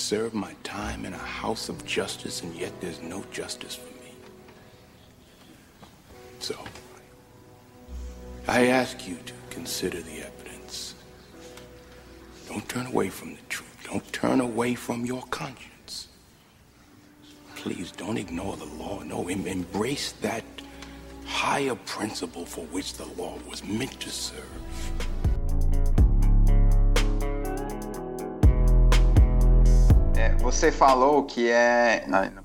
Serve my time in a house of justice, and yet there's no justice for me. So, I ask you to consider the evidence. Don't turn away from the truth. Don't turn away from your conscience. Please don't ignore the law. No, embrace that higher principle for which the law was meant to serve. Você falou que é,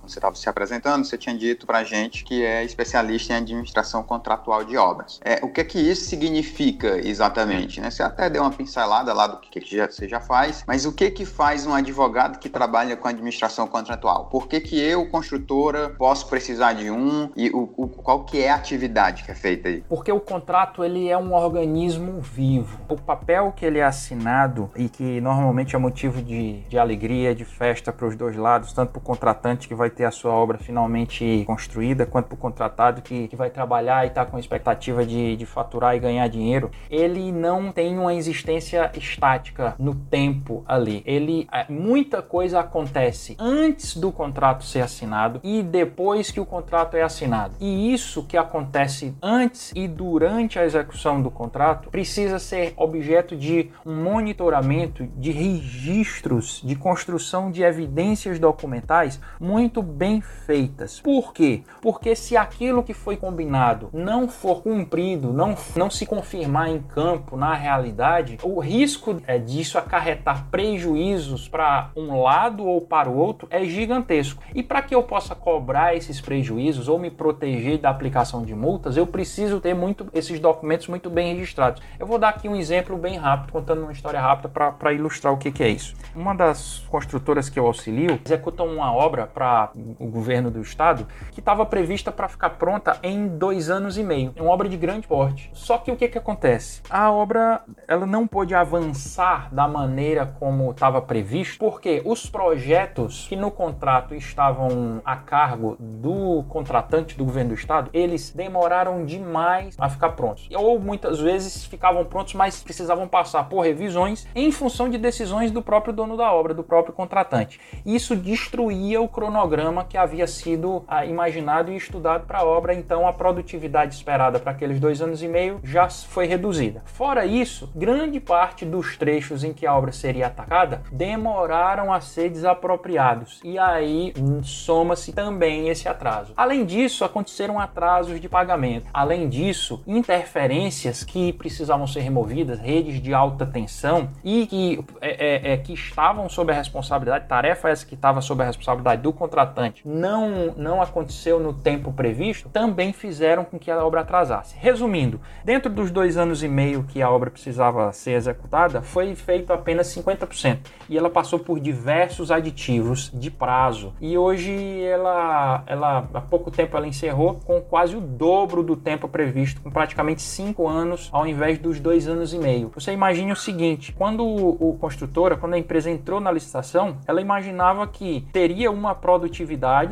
você estava se apresentando, você tinha dito para gente que é especialista em administração contratual de obras. É, o que é que isso significa exatamente? Né? Você até deu uma pincelada lá do que, que você já faz, mas o que que faz um advogado que trabalha com administração contratual? Por que que eu, construtora, posso precisar de um e o, o, qual que é a atividade que é feita aí? Porque o contrato ele é um organismo vivo. O papel que ele é assinado e que normalmente é motivo de, de alegria, de festa para os dois lados, tanto para o contratante que vai ter a sua obra finalmente construída, quanto para o contratado que, que vai trabalhar e está com expectativa de, de faturar e ganhar dinheiro, ele não tem uma existência estática no tempo ali. Ele é, muita coisa acontece antes do contrato ser assinado e depois que o contrato é assinado. E isso que acontece antes e durante a execução do contrato precisa ser objeto de um monitoramento de registros de construção de evidências documentais muito bem feitas. Por quê? Porque se aquilo que foi combinado não for cumprido, não, não se confirmar em campo, na realidade, o risco é disso acarretar prejuízos para um lado ou para o outro é gigantesco. E para que eu possa cobrar esses prejuízos ou me proteger da aplicação de multas, eu preciso ter muito esses documentos muito bem registrados. Eu vou dar aqui um exemplo bem rápido, contando uma história rápida para ilustrar o que, que é isso. Uma das construtoras que eu auxilio executam uma obra para o governo do estado que estava prevista para ficar pronta em dois anos e meio. É uma obra de grande porte. Só que o que, que acontece? A obra ela não pôde avançar da maneira como estava previsto, porque os projetos que no contrato estavam a cargo do contratante do governo do estado, eles demoraram demais a ficar prontos. Ou muitas vezes ficavam prontos, mas precisavam passar por revisões em função de decisões do próprio dono da obra, do próprio contratante. Isso destruía o cronograma que havia sido ah, imaginado e estudado para a obra, então a produtividade esperada para aqueles dois anos e meio já foi reduzida. Fora isso, grande parte dos trechos em que a obra seria atacada demoraram a ser desapropriados e aí hum, soma-se também esse atraso. Além disso, aconteceram atrasos de pagamento. Além disso, interferências que precisavam ser removidas, redes de alta tensão e que, é, é, é que estavam sob a responsabilidade, tarefa essa que estava sob a responsabilidade do contratante não, não aconteceu no tempo previsto, também fizeram com que a obra atrasasse. Resumindo, dentro dos dois anos e meio que a obra precisava ser executada, foi feito apenas 50%. E ela passou por diversos aditivos de prazo. E hoje ela, ela há pouco tempo ela encerrou com quase o dobro do tempo previsto, com praticamente cinco anos ao invés dos dois anos e meio. Você imagine o seguinte: quando o, o construtora, quando a empresa entrou na licitação, ela imaginava que teria uma produtividade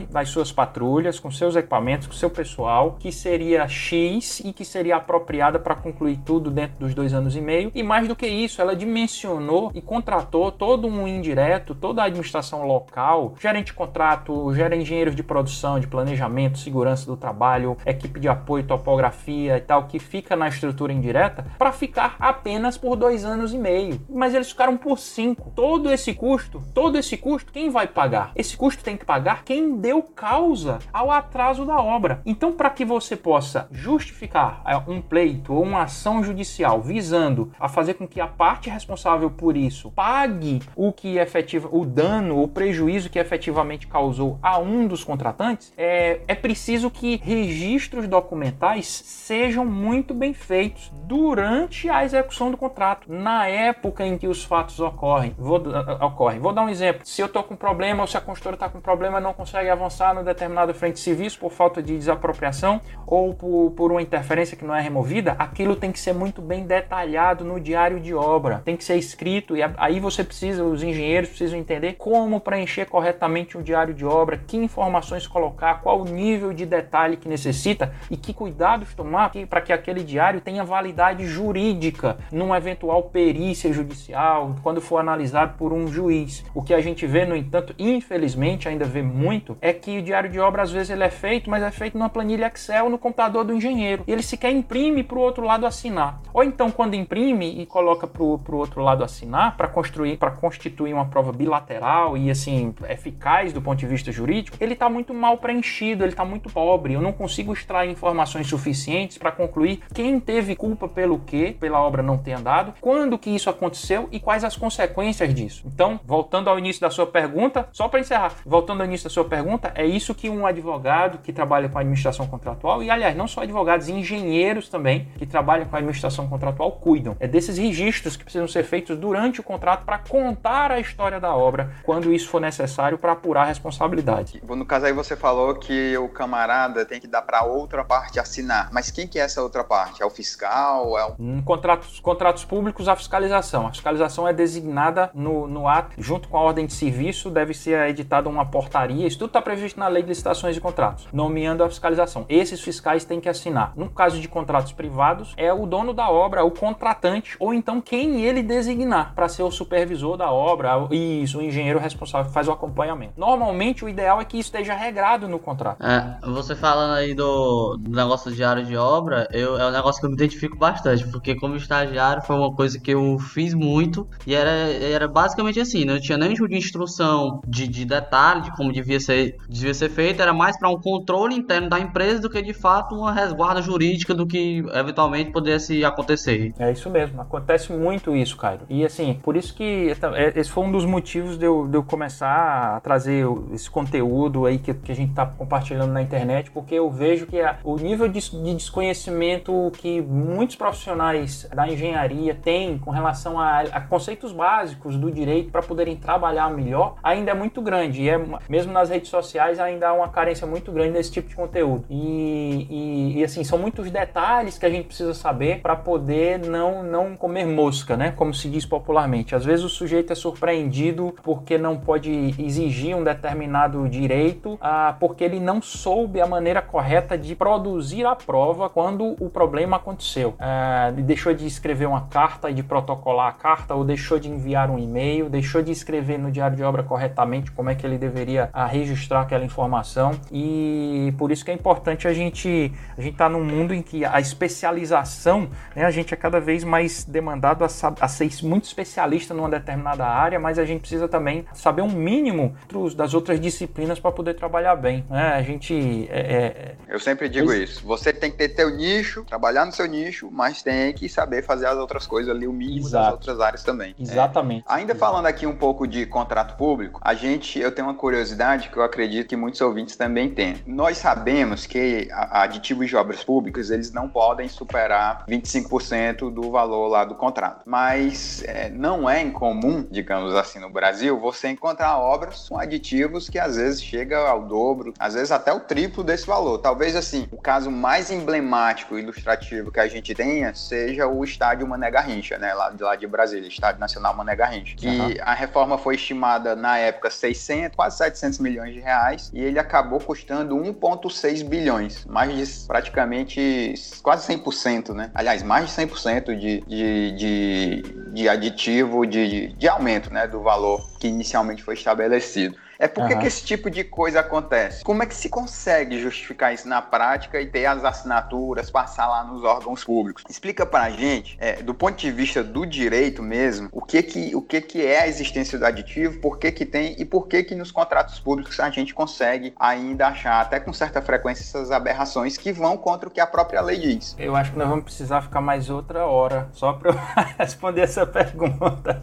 das suas patrulhas, com seus equipamentos, com seu pessoal, que seria X e que seria apropriada para concluir tudo dentro dos dois anos e meio. E mais do que isso, ela dimensionou e contratou todo um indireto, toda a administração local, gerente de contrato, gerente engenheiros de produção, de planejamento, segurança do trabalho, equipe de apoio, topografia e tal, que fica na estrutura indireta, para ficar apenas por dois anos e meio. Mas eles ficaram por cinco. Todo esse custo, todo esse custo, quem vai pagar? Esse custo tem que pagar quem deu causa ao atraso da obra. Então, para que você possa justificar é, um pleito ou uma ação judicial visando a fazer com que a parte responsável por isso pague o que efetiva, o dano, o prejuízo que efetivamente causou a um dos contratantes, é, é preciso que registros documentais sejam muito bem feitos durante a execução do contrato, na época em que os fatos ocorrem. Vou, ocorrem. Vou dar um exemplo. Se eu estou com problema ou se a construtora está com problema não consegue avançar no determinado frente de serviço por falta de desapropriação ou por, por uma interferência que não é removida, aquilo tem que ser muito bem detalhado no diário de obra. Tem que ser escrito e aí você precisa, os engenheiros precisam entender como preencher corretamente um diário de obra, que informações colocar, qual o nível de detalhe que necessita e que cuidados tomar para que aquele diário tenha validade jurídica numa eventual perícia judicial, quando for analisado por um juiz. O que a gente vê, no entanto, infelizmente ainda vê muito, é que o diário de obra às vezes ele é feito, mas é feito numa planilha Excel no computador do engenheiro. E ele sequer imprime para o outro lado assinar. Ou então quando imprime e coloca para o outro lado assinar para construir, para constituir uma prova bilateral e assim eficaz do ponto de vista jurídico, ele está muito mal preenchido, ele está muito pobre. Eu não consigo extrair informações suficientes para concluir quem teve culpa pelo que, pela obra não ter andado, quando que isso aconteceu e quais as consequências disso. Então, voltando ao início da sua pergunta, só para encerrar, voltando ao início da sua pergunta, é isso que um advogado que trabalha com administração contratual, e aliás, não só advogados, engenheiros também que trabalham com administração contratual cuidam. É desses registros que precisam ser feitos durante o contrato para contar a história da obra, quando isso for necessário para apurar a responsabilidade. No caso aí você falou que o camarada tem que dar para outra parte assinar, mas quem que é essa outra parte? É o fiscal? É o... Em contratos, contratos públicos, a fiscalização. A fiscalização é designada no, no ato, junto com a ordem de serviço, deve ser editada uma portaria, isso tudo está previsto na lei de licitações de contratos, nomeando a fiscalização. Esses fiscais têm que assinar. No caso de contratos privados, é o dono da obra, o contratante, ou então quem ele designar para ser o supervisor da obra, isso, o engenheiro responsável que faz o acompanhamento. Normalmente, o ideal é que isso esteja regrado no contrato. É, você falando aí do, do negócio diário de obra, eu, é um negócio que eu me identifico bastante, porque como estagiário foi uma coisa que eu fiz muito e era, era basicamente assim, não tinha nem de instrução de, de detalhe de como devia ser, devia ser feito, era mais para um controle interno da empresa do que de fato uma resguarda jurídica do que eventualmente pudesse acontecer. É isso mesmo, acontece muito isso, Caio. E assim, por isso que é, esse foi um dos motivos de eu, de eu começar a trazer esse conteúdo aí que, que a gente está compartilhando na internet, porque eu vejo que a, o nível de, de desconhecimento que muitos profissionais da engenharia têm com relação a, a conceitos básicos do direito para poderem trabalhar melhor ainda é muito grande. E é, mesmo nas redes sociais ainda há uma carência muito grande desse tipo de conteúdo. E, e, e assim, são muitos detalhes que a gente precisa saber para poder não, não comer mosca, né? Como se diz popularmente. Às vezes o sujeito é surpreendido porque não pode exigir um determinado direito, ah, porque ele não soube a maneira correta de produzir a prova quando o problema aconteceu. Ah, deixou de escrever uma carta e de protocolar a carta, ou deixou de enviar um e-mail, deixou de escrever no diário de obra corretamente como é que ele deveria ah, registrar aquela informação. E por isso que é importante a gente a gente tá num mundo em que a especialização, né, a gente é cada vez mais demandado a, a ser muito especialista numa determinada área, mas a gente precisa também saber um mínimo das outras disciplinas para poder trabalhar bem. Né? A gente. É, é... Eu sempre digo isso. Você tem que ter teu nicho, trabalhar no seu nicho, mas tem que saber fazer as outras coisas ali, o mínimo Exato. das outras áreas também. Exatamente. É. Ainda Exato. falando aqui um pouco de contrato público, a gente, eu tenho uma curiosidade que eu acredito que muitos ouvintes também têm. Nós sabemos que aditivos de obras públicas, eles não podem superar 25% do valor lá do contrato. Mas é, não é incomum, digamos assim, no Brasil, você encontrar obras com aditivos que às vezes chega ao dobro, às vezes até o triplo desse valor. Talvez assim, o caso mais emblemático e ilustrativo que a gente tenha seja o estádio Mané Garrincha, né, lá de, lá de Brasília, Estádio Nacional Mané Garrincha, que uhum. a reforma foi estimada na época 600, quase 700 milhões de reais e ele acabou custando 1,6 bilhões, mais de praticamente quase 100%, né? Aliás, mais de 100% de, de, de, de aditivo, de, de aumento né, do valor que inicialmente foi estabelecido. É por uhum. que esse tipo de coisa acontece? Como é que se consegue justificar isso na prática e ter as assinaturas, passar lá nos órgãos públicos? Explica pra gente, é, do ponto de vista do direito mesmo, o que que, o que que é a existência do aditivo, por que que tem e por que que nos contratos públicos a gente consegue ainda achar, até com certa frequência, essas aberrações que vão contra o que a própria lei diz. Eu acho que nós vamos precisar ficar mais outra hora só para responder essa pergunta.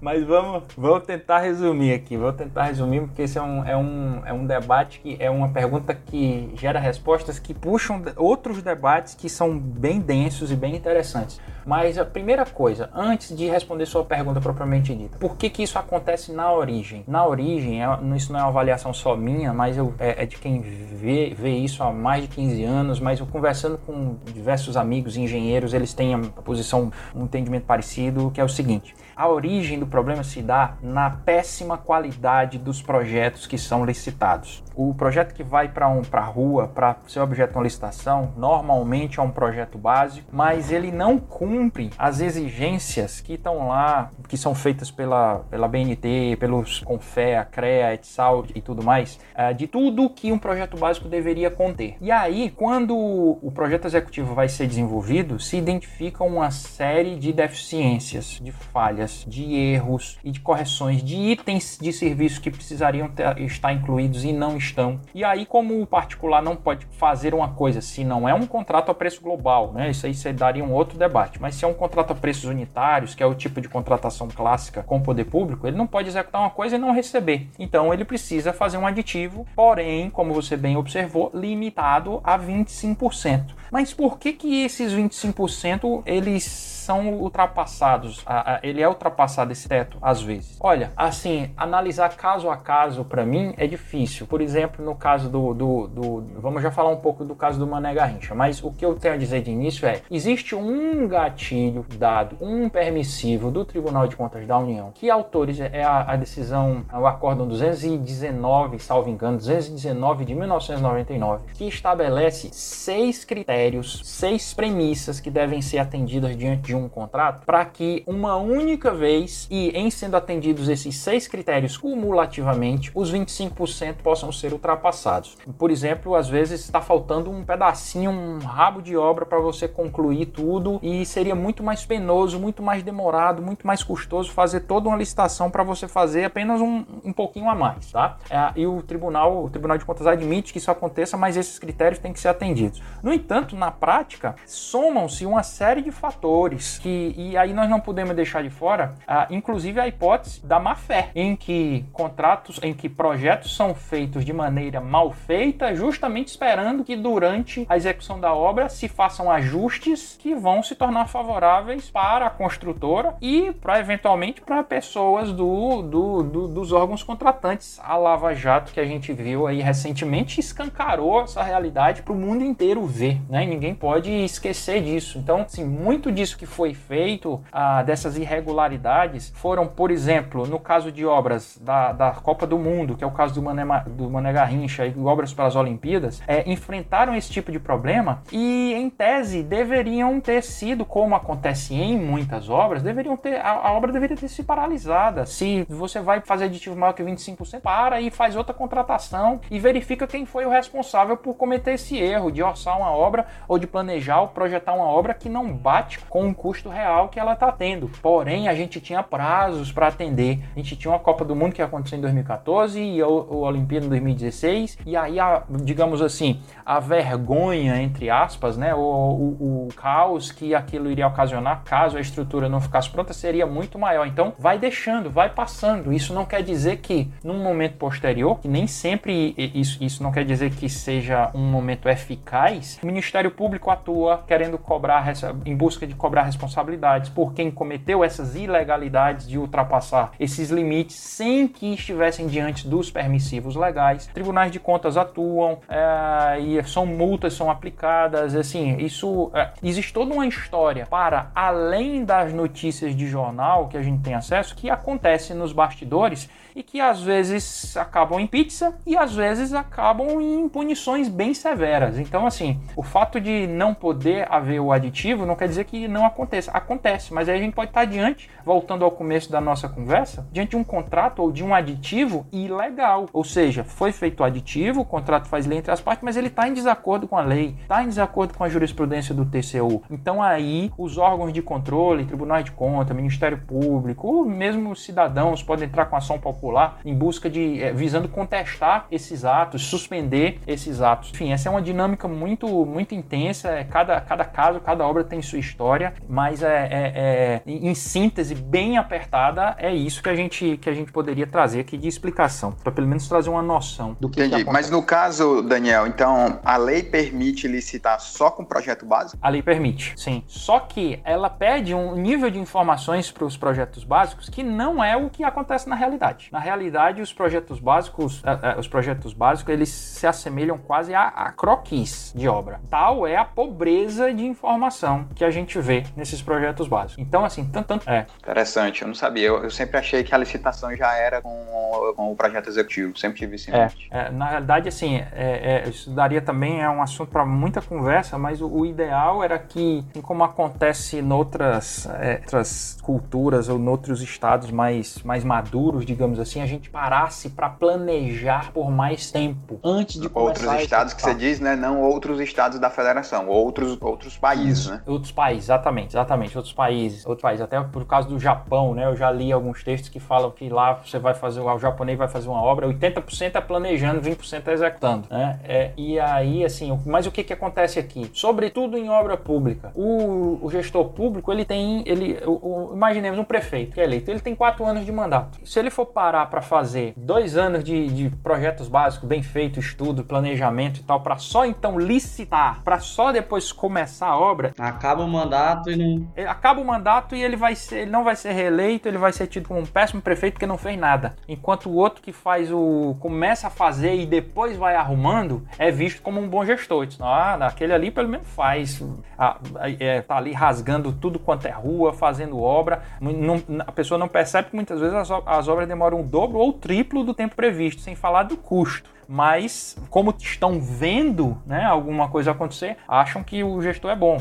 Mas vamos, vamos tentar resumir aqui, vou tentar resumir porque esse é um, é, um, é um debate que é uma pergunta que gera respostas que puxam outros debates que são bem densos e bem interessantes. Mas a primeira coisa, antes de responder sua pergunta propriamente dita, por que, que isso acontece na origem? Na origem, é, isso não é uma avaliação só minha, mas eu, é, é, de quem vê, vê isso há mais de 15 anos, mas eu conversando com diversos amigos engenheiros, eles têm a posição, um entendimento parecido, que é o seguinte: a origem do problema se dá na péssima qualidade dos projetos que são licitados. O projeto que vai para um, a rua para ser objeto de uma licitação, normalmente é um projeto básico, mas ele não cumpre as exigências que estão lá, que são feitas pela, pela BNT, pelos CONFEA, CREA, ETSAL e tudo mais, é, de tudo que um projeto básico deveria conter. E aí, quando o projeto executivo vai ser desenvolvido, se identifica uma série de deficiências, de falhas, de erros e de correções de itens de serviço que precisariam ter, estar incluídos e não estão. E aí, como o particular não pode fazer uma coisa se não é um contrato a preço global, né? Isso aí daria um outro debate. Mas se é um contrato a preços unitários, que é o tipo de contratação clássica com o poder público, ele não pode executar uma coisa e não receber. Então ele precisa fazer um aditivo, porém, como você bem observou, limitado a 25%. Mas por que que esses 25% eles são ultrapassados. ele é ultrapassado esse teto às vezes. Olha, assim, analisar caso a caso para mim é difícil. Por exemplo, no caso do, do, do, vamos já falar um pouco do caso do Mané Garrincha, mas o que eu tenho a dizer de início é, existe um gatilho dado, um permissivo do Tribunal de Contas da União que autoriza é a, a decisão, o acórdão 219, salvo engano, 219 de 1999, que estabelece seis critérios, seis premissas que devem ser atendidas diante de de um contrato para que uma única vez e em sendo atendidos esses seis critérios cumulativamente, os 25% possam ser ultrapassados. Por exemplo, às vezes está faltando um pedacinho, um rabo de obra para você concluir tudo e seria muito mais penoso, muito mais demorado, muito mais custoso fazer toda uma licitação para você fazer apenas um, um pouquinho a mais, tá? É, e o tribunal, o Tribunal de Contas admite que isso aconteça, mas esses critérios têm que ser atendidos. No entanto, na prática, somam-se uma série de fatores que e aí nós não podemos deixar de fora, ah, inclusive a hipótese da má fé, em que contratos, em que projetos são feitos de maneira mal feita, justamente esperando que durante a execução da obra se façam ajustes que vão se tornar favoráveis para a construtora e para eventualmente para pessoas do, do, do, dos órgãos contratantes. A Lava Jato que a gente viu aí recentemente escancarou essa realidade para o mundo inteiro ver, né? E ninguém pode esquecer disso. Então, assim, muito disso que foi feito ah, dessas irregularidades foram, por exemplo, no caso de obras da, da Copa do Mundo, que é o caso do Mané, do Mané Garrincha e obras para as Olimpíadas, é, enfrentaram esse tipo de problema e, em tese, deveriam ter sido, como acontece em muitas obras, deveriam ter a, a obra deveria ter sido paralisada. Se você vai fazer aditivo maior que 25%, para e faz outra contratação e verifica quem foi o responsável por cometer esse erro de orçar uma obra ou de planejar ou projetar uma obra que não bate com o custo real que ela está tendo. Porém, a gente tinha prazos para atender. A gente tinha uma Copa do Mundo que ia acontecer em 2014 e a, Olimpíada em 2016, e aí, a, digamos assim, a vergonha, entre aspas, né, o, o, o caos que aquilo iria ocasionar caso a estrutura não ficasse pronta seria muito maior. Então, vai deixando, vai passando. Isso não quer dizer que num momento posterior, que nem sempre isso, isso não quer dizer que seja um momento eficaz, o Ministério Público atua querendo cobrar, em busca de cobrar responsabilidades por quem cometeu essas ilegalidades de ultrapassar esses limites sem que estivessem diante dos permissivos legais. Tribunais de contas atuam é, e são multas são aplicadas. Assim, isso é, existe toda uma história para além das notícias de jornal que a gente tem acesso que acontece nos bastidores e que às vezes acabam em pizza e às vezes acabam em punições bem severas. Então, assim, o fato de não poder haver o aditivo não quer dizer que não aconteça. Acontece, mas aí a gente pode estar diante, voltando ao começo da nossa conversa, diante de um contrato ou de um aditivo ilegal. Ou seja, foi feito o aditivo, o contrato faz lei entre as partes, mas ele está em desacordo com a lei, está em desacordo com a jurisprudência do TCU. Então aí os órgãos de controle, tribunais de conta, Ministério Público, ou mesmo cidadãos podem entrar com ação popular popular em busca de é, visando contestar esses atos, suspender esses atos. Enfim, essa é uma dinâmica muito muito intensa. É, cada, cada caso, cada obra tem sua história, mas é, é, é em síntese bem apertada é isso que a gente que a gente poderia trazer aqui de explicação para pelo menos trazer uma noção do que Entendi. Que mas no caso, Daniel, então a lei permite licitar só com projeto básico? A lei permite, sim. Só que ela pede um nível de informações para os projetos básicos que não é o que acontece na realidade. Na realidade, os projetos básicos, uh, uh, os projetos básicos, eles se assemelham quase a, a croquis de obra. Tal é a pobreza de informação que a gente vê nesses projetos básicos. Então, assim, tanto, tanto é. Interessante, eu não sabia. Eu, eu, sempre achei que a licitação já era com, com o projeto executivo. Sempre tive isso em é, é, na realidade, assim, é, é, isso daria também é um assunto para muita conversa, mas o, o, ideal era que, assim como acontece em outras, é, outras culturas ou em outros estados mais, mais maduros, digamos assim, a gente parasse para planejar por mais tempo antes de começar outros estados que você diz, né? Não outros estados da federação, outros outros países, Isso. né? Outros países, exatamente, exatamente, outros países, outros países. Até por causa do Japão, né? Eu já li alguns textos que falam que lá você vai fazer, o japonês vai fazer uma obra, 80% é planejando, 20% é executando, né? É, e aí, assim, mas o que que acontece aqui? Sobretudo em obra pública, o, o gestor público ele tem, ele, o, o, imaginemos um prefeito que é eleito, ele tem quatro anos de mandato. Se ele for parar parar para fazer dois anos de, de, projetos básicos, bem feito, estudo, planejamento e tal, para só então licitar, para só depois começar a obra. Acaba o mandato e não. Acaba o mandato e ele vai ser, ele não vai ser reeleito, ele vai ser tido como um péssimo prefeito porque não fez nada. Enquanto o outro que faz o. começa a fazer e depois vai arrumando, é visto como um bom gestor. Diz, ah, aquele ali pelo menos faz. Ah, é, tá ali rasgando tudo quanto é rua, fazendo obra. Não, a pessoa não percebe que muitas vezes as, as obras demoram o dobro ou o triplo do tempo previsto, sem falar do custo. Mas, como estão vendo né, alguma coisa acontecer, acham que o gestor é bom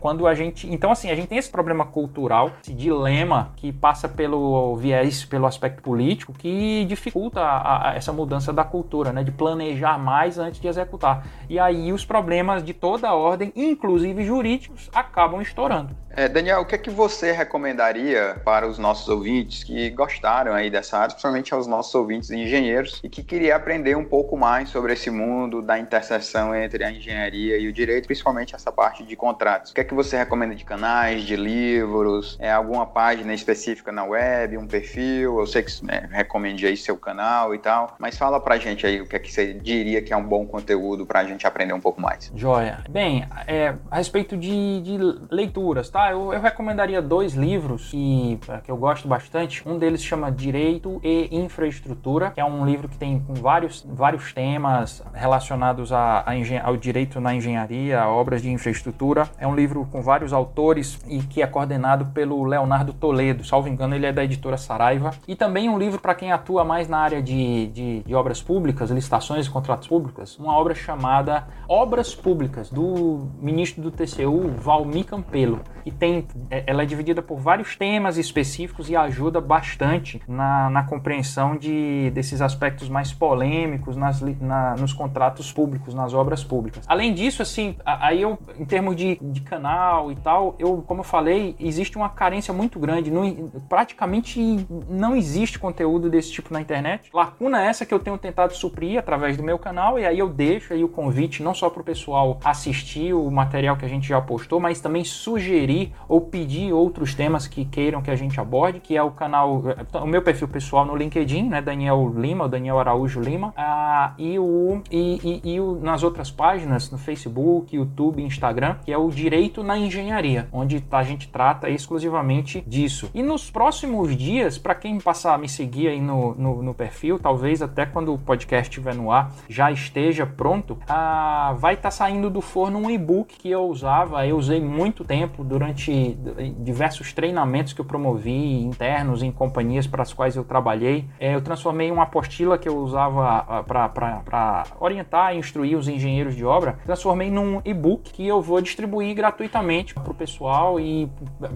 quando a gente. Então, assim, a gente tem esse problema cultural, esse dilema que passa pelo viés, pelo aspecto político, que dificulta a, a, essa mudança da cultura, né? De planejar mais antes de executar. E aí os problemas de toda ordem, inclusive jurídicos, acabam estourando. É, Daniel, o que é que você recomendaria para os nossos ouvintes que gostaram aí dessa área, principalmente aos nossos ouvintes engenheiros e que queria aprender um pouco mais sobre esse mundo da interseção entre a engenharia e o direito, principalmente essa parte de contratos? O que é que você recomenda de canais, de livros, é, alguma página específica na web, um perfil? Eu sei que é, recomende aí seu canal e tal, mas fala pra gente aí o que é que você diria que é um bom conteúdo pra gente aprender um pouco mais. Joia. Bem, é, a respeito de, de leituras, tá? Ah, eu, eu recomendaria dois livros que, é, que eu gosto bastante. Um deles chama Direito e Infraestrutura, que é um livro que tem vários, vários temas relacionados a, a ao direito na engenharia, obras de infraestrutura. É um livro com vários autores e que é coordenado pelo Leonardo Toledo. Salvo engano, ele é da editora Saraiva. E também um livro para quem atua mais na área de, de, de obras públicas, licitações e contratos públicos, uma obra chamada Obras Públicas, do ministro do TCU, Valmir Campelo, tem, é, ela é dividida por vários temas específicos e ajuda bastante na, na compreensão de, desses aspectos mais polêmicos nas, na, nos contratos públicos, nas obras públicas. Além disso, assim, aí eu, em termos de, de canal e tal, eu, como eu falei, existe uma carência muito grande, praticamente não existe conteúdo desse tipo na internet. Lacuna essa que eu tenho tentado suprir através do meu canal e aí eu deixo aí o convite não só para o pessoal assistir o material que a gente já postou, mas também sugerir ou pedir outros temas que queiram que a gente aborde, que é o canal, o meu perfil pessoal no LinkedIn, né, Daniel Lima, Daniel Araújo Lima, ah, e, o, e, e, e o, nas outras páginas, no Facebook, YouTube, Instagram, que é o Direito na Engenharia, onde a gente trata exclusivamente disso. E nos próximos dias, para quem passar a me seguir aí no, no, no, perfil, talvez até quando o podcast estiver no ar já esteja pronto, ah, vai estar tá saindo do forno um e-book que eu usava, eu usei muito tempo durante diversos treinamentos que eu promovi internos em companhias para as quais eu trabalhei. É, eu transformei uma apostila que eu usava ah, para orientar e instruir os engenheiros de obra, transformei num e-book que eu vou distribuir gratuitamente para o pessoal e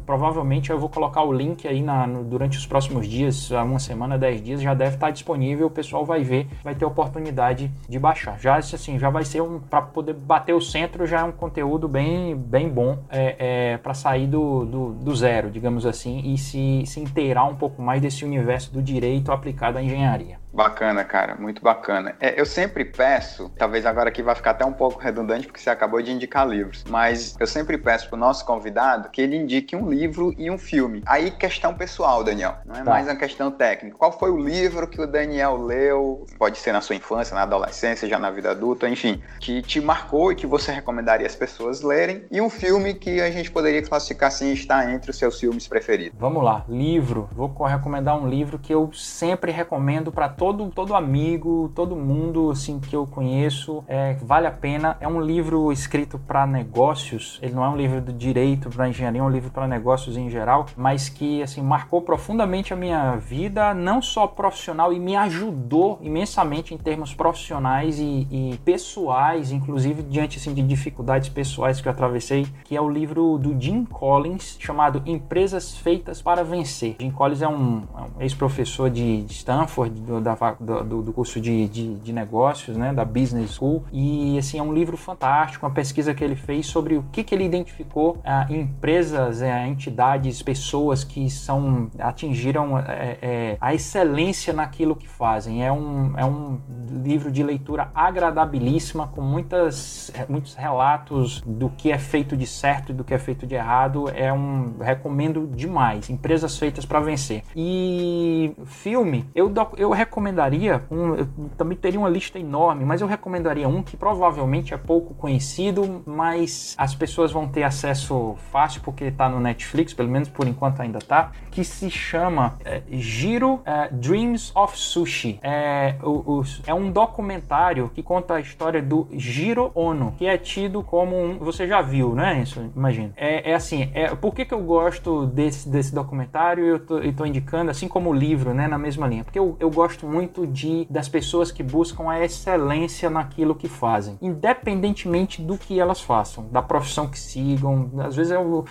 provavelmente eu vou colocar o link aí na, no, durante os próximos dias, uma semana, dez dias, já deve estar disponível, o pessoal vai ver, vai ter oportunidade de baixar. Já assim, já vai ser um para poder bater o centro, já é um conteúdo bem, bem bom é, é, para sair do, do, do, zero, digamos assim, e se, se inteirar um pouco mais desse universo do direito aplicado à engenharia. Bacana, cara, muito bacana. É, eu sempre peço, talvez agora aqui vai ficar até um pouco redundante porque você acabou de indicar livros, mas eu sempre peço pro nosso convidado que ele indique um livro e um filme. Aí questão pessoal, Daniel, não é tá. mais uma questão técnica. Qual foi o livro que o Daniel leu? Pode ser na sua infância, na adolescência, já na vida adulta, enfim, que te marcou e que você recomendaria as pessoas lerem? E um filme que a gente poderia classificar assim está entre os seus filmes preferidos. Vamos lá, livro. Vou recomendar um livro que eu sempre recomendo para todos todo, todo amigo, todo mundo assim que eu conheço, é, vale a pena. É um livro escrito para negócios. Ele não é um livro de direito para engenharia, é um livro para negócios em geral, mas que assim marcou profundamente a minha vida, não só profissional e me ajudou imensamente em termos profissionais e, e pessoais, inclusive diante assim de dificuldades pessoais que eu atravessei, que é o livro do Jim Collins chamado Empresas Feitas para Vencer. Jim Collins é um, é um ex-professor de Stanford, da do, do, curso de, de, de, negócios, né, da Business School, e assim é um livro fantástico, uma pesquisa que ele fez sobre o que, que ele identificou ah, empresas, eh, entidades, pessoas que são atingiram é, é, a excelência naquilo que fazem. É um, é um livro de leitura agradabilíssima, com muitas, muitos relatos do que é feito de certo e do que é feito de errado. É um recomendo demais. Empresas feitas para vencer. E filme, eu, eu recomendo recomendaria um, eu também teria uma lista enorme, mas eu recomendaria um que provavelmente é pouco conhecido, mas as pessoas vão ter acesso fácil porque está no Netflix, pelo menos por enquanto ainda tá, que se chama é, Giro é, Dreams of Sushi. É, o, o, é um documentário que conta a história do Giro Ono, que é tido como um, você já viu, né? Isso, imagina. É, é assim, é, por que, que eu gosto desse, desse documentário e eu tô, eu tô indicando, assim como o livro, né, na mesma linha? Porque eu, eu gosto muito de das pessoas que buscam a excelência naquilo que fazem, independentemente do que elas façam, da profissão que sigam. Às vezes é o,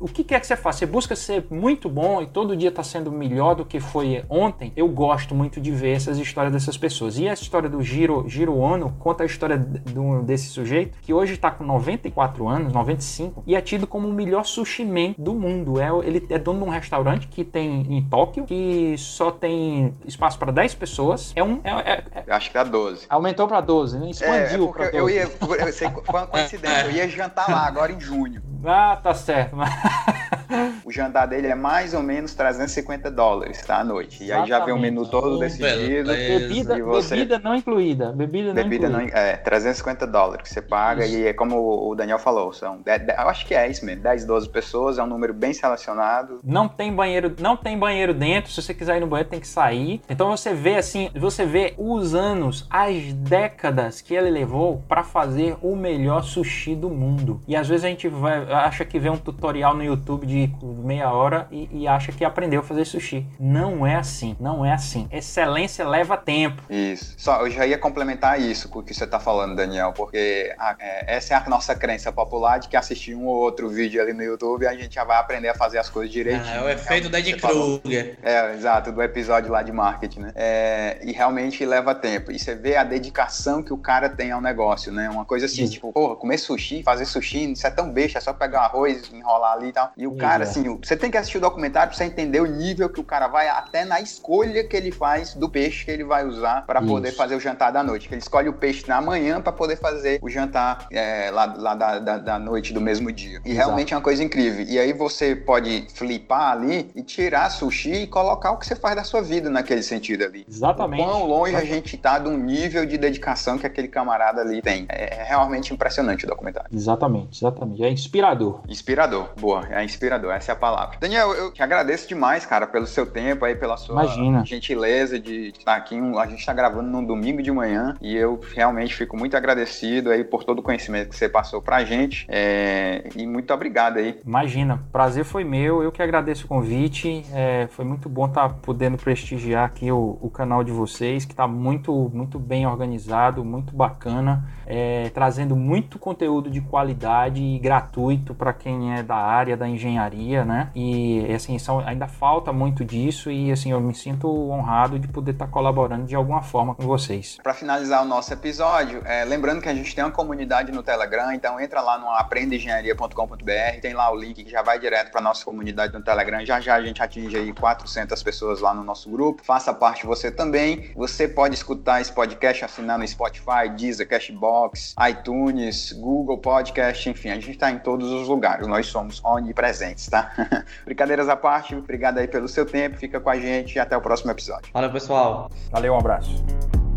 o que quer que você faça, você busca ser muito bom e todo dia está sendo melhor do que foi ontem. Eu gosto muito de ver essas histórias dessas pessoas. E a história do Giro, Giro Ono conta a história do, desse sujeito que hoje está com 94 anos, 95 e é tido como o melhor sushi man do mundo. É, ele é dono de um restaurante que tem em Tóquio que só tem espaço para 10 pessoas. É um. É, é, é... Acho que dá 12. Aumentou para 12, né? Expandiu é, para 12. Eu ia. Eu sei, foi uma coincidência. Eu ia jantar lá agora em junho. Ah, tá certo. o jantar dele é mais ou menos 350 dólares, tá? À noite. E aí já vem o menu todo oh, decidido. Bebida, você... bebida não incluída. Bebida não bebida incluída. Não, é, 350 dólares que você paga. Isso. E é como o Daniel falou, são. 10, 10, eu acho que é isso mesmo. 10, 12 pessoas, é um número bem selecionado. Não tem banheiro, não tem banheiro dentro. Se você quiser ir no banheiro, tem que sair. Então você vê assim, você vê os anos, as décadas que ele levou para fazer o melhor sushi do mundo. E às vezes a gente vai, acha que vê um tutorial no YouTube de meia hora e, e, acha que aprendeu a fazer sushi. Não é assim, não é assim. Excelência leva tempo. Isso. Só, eu já ia complementar isso com o que você está falando, Daniel, porque a, é, essa é a nossa crença popular de que assistir um ou outro vídeo ali no YouTube a gente já vai aprender a fazer as coisas direitinho. Ah, é o efeito da Ed Kruger. É, exato, do episódio lá de marketing, né? É, e realmente leva tempo. E você vê a dedicação que o cara tem ao negócio, né? Uma coisa assim, tipo, porra, comer sushi, fazer sushi, isso é tão besta, é só pegar arroz, enrolar ali e tal. E o cara, assim, você tem que assistir o documentário pra você entender o nível que o cara vai, até na escolha que ele faz do peixe que ele vai usar para poder fazer o jantar da noite. Que ele escolhe o peixe na manhã para poder fazer o jantar é, lá, lá da, da, da, noite do mesmo dia. E Exato. realmente é uma coisa incrível. E aí você pode flipar ali e tirar sushi e colocar o que você faz da sua vida naquele sentido ali. Exatamente. O quão longe a gente tá de um nível de dedicação que aquele camarada ali tem. É, é realmente impressionante o documentário. Exatamente, exatamente. É inspirador. Inspirador, boa, é inspirador, essa é a palavra. Daniel, eu te agradeço demais, cara, pelo seu tempo aí, pela sua Imagina. gentileza de estar aqui. A gente está gravando num domingo de manhã e eu realmente fico muito agradecido aí por todo o conhecimento que você passou pra gente. É... E muito obrigado aí. Imagina, prazer foi meu, eu que agradeço o convite. É, foi muito bom estar tá podendo prestigiar aqui o, o canal de vocês, que está muito, muito bem organizado, muito bacana é, trazendo muito conteúdo de qualidade e gratuito para quem é da área da engenharia, né? E assim, são, ainda falta muito disso e assim, eu me sinto honrado de poder estar tá colaborando de alguma forma com vocês. Para finalizar o nosso episódio, é, lembrando que a gente tem uma comunidade no Telegram, então entra lá no aprendeengenharia.com.br, tem lá o link que já vai direto para nossa comunidade no Telegram. Já já a gente atinge aí 400 pessoas lá no nosso grupo. Faça parte você também. Você pode escutar esse podcast, assinar no Spotify, Deezer, Cashbox, Castbox, iTunes, Google Podcast, enfim, a gente está em todos os lugares. Nós somos onipresentes, tá? Brincadeiras à parte, obrigado aí pelo seu tempo, fica com a gente e até o próximo episódio. Valeu, pessoal. Valeu, um abraço.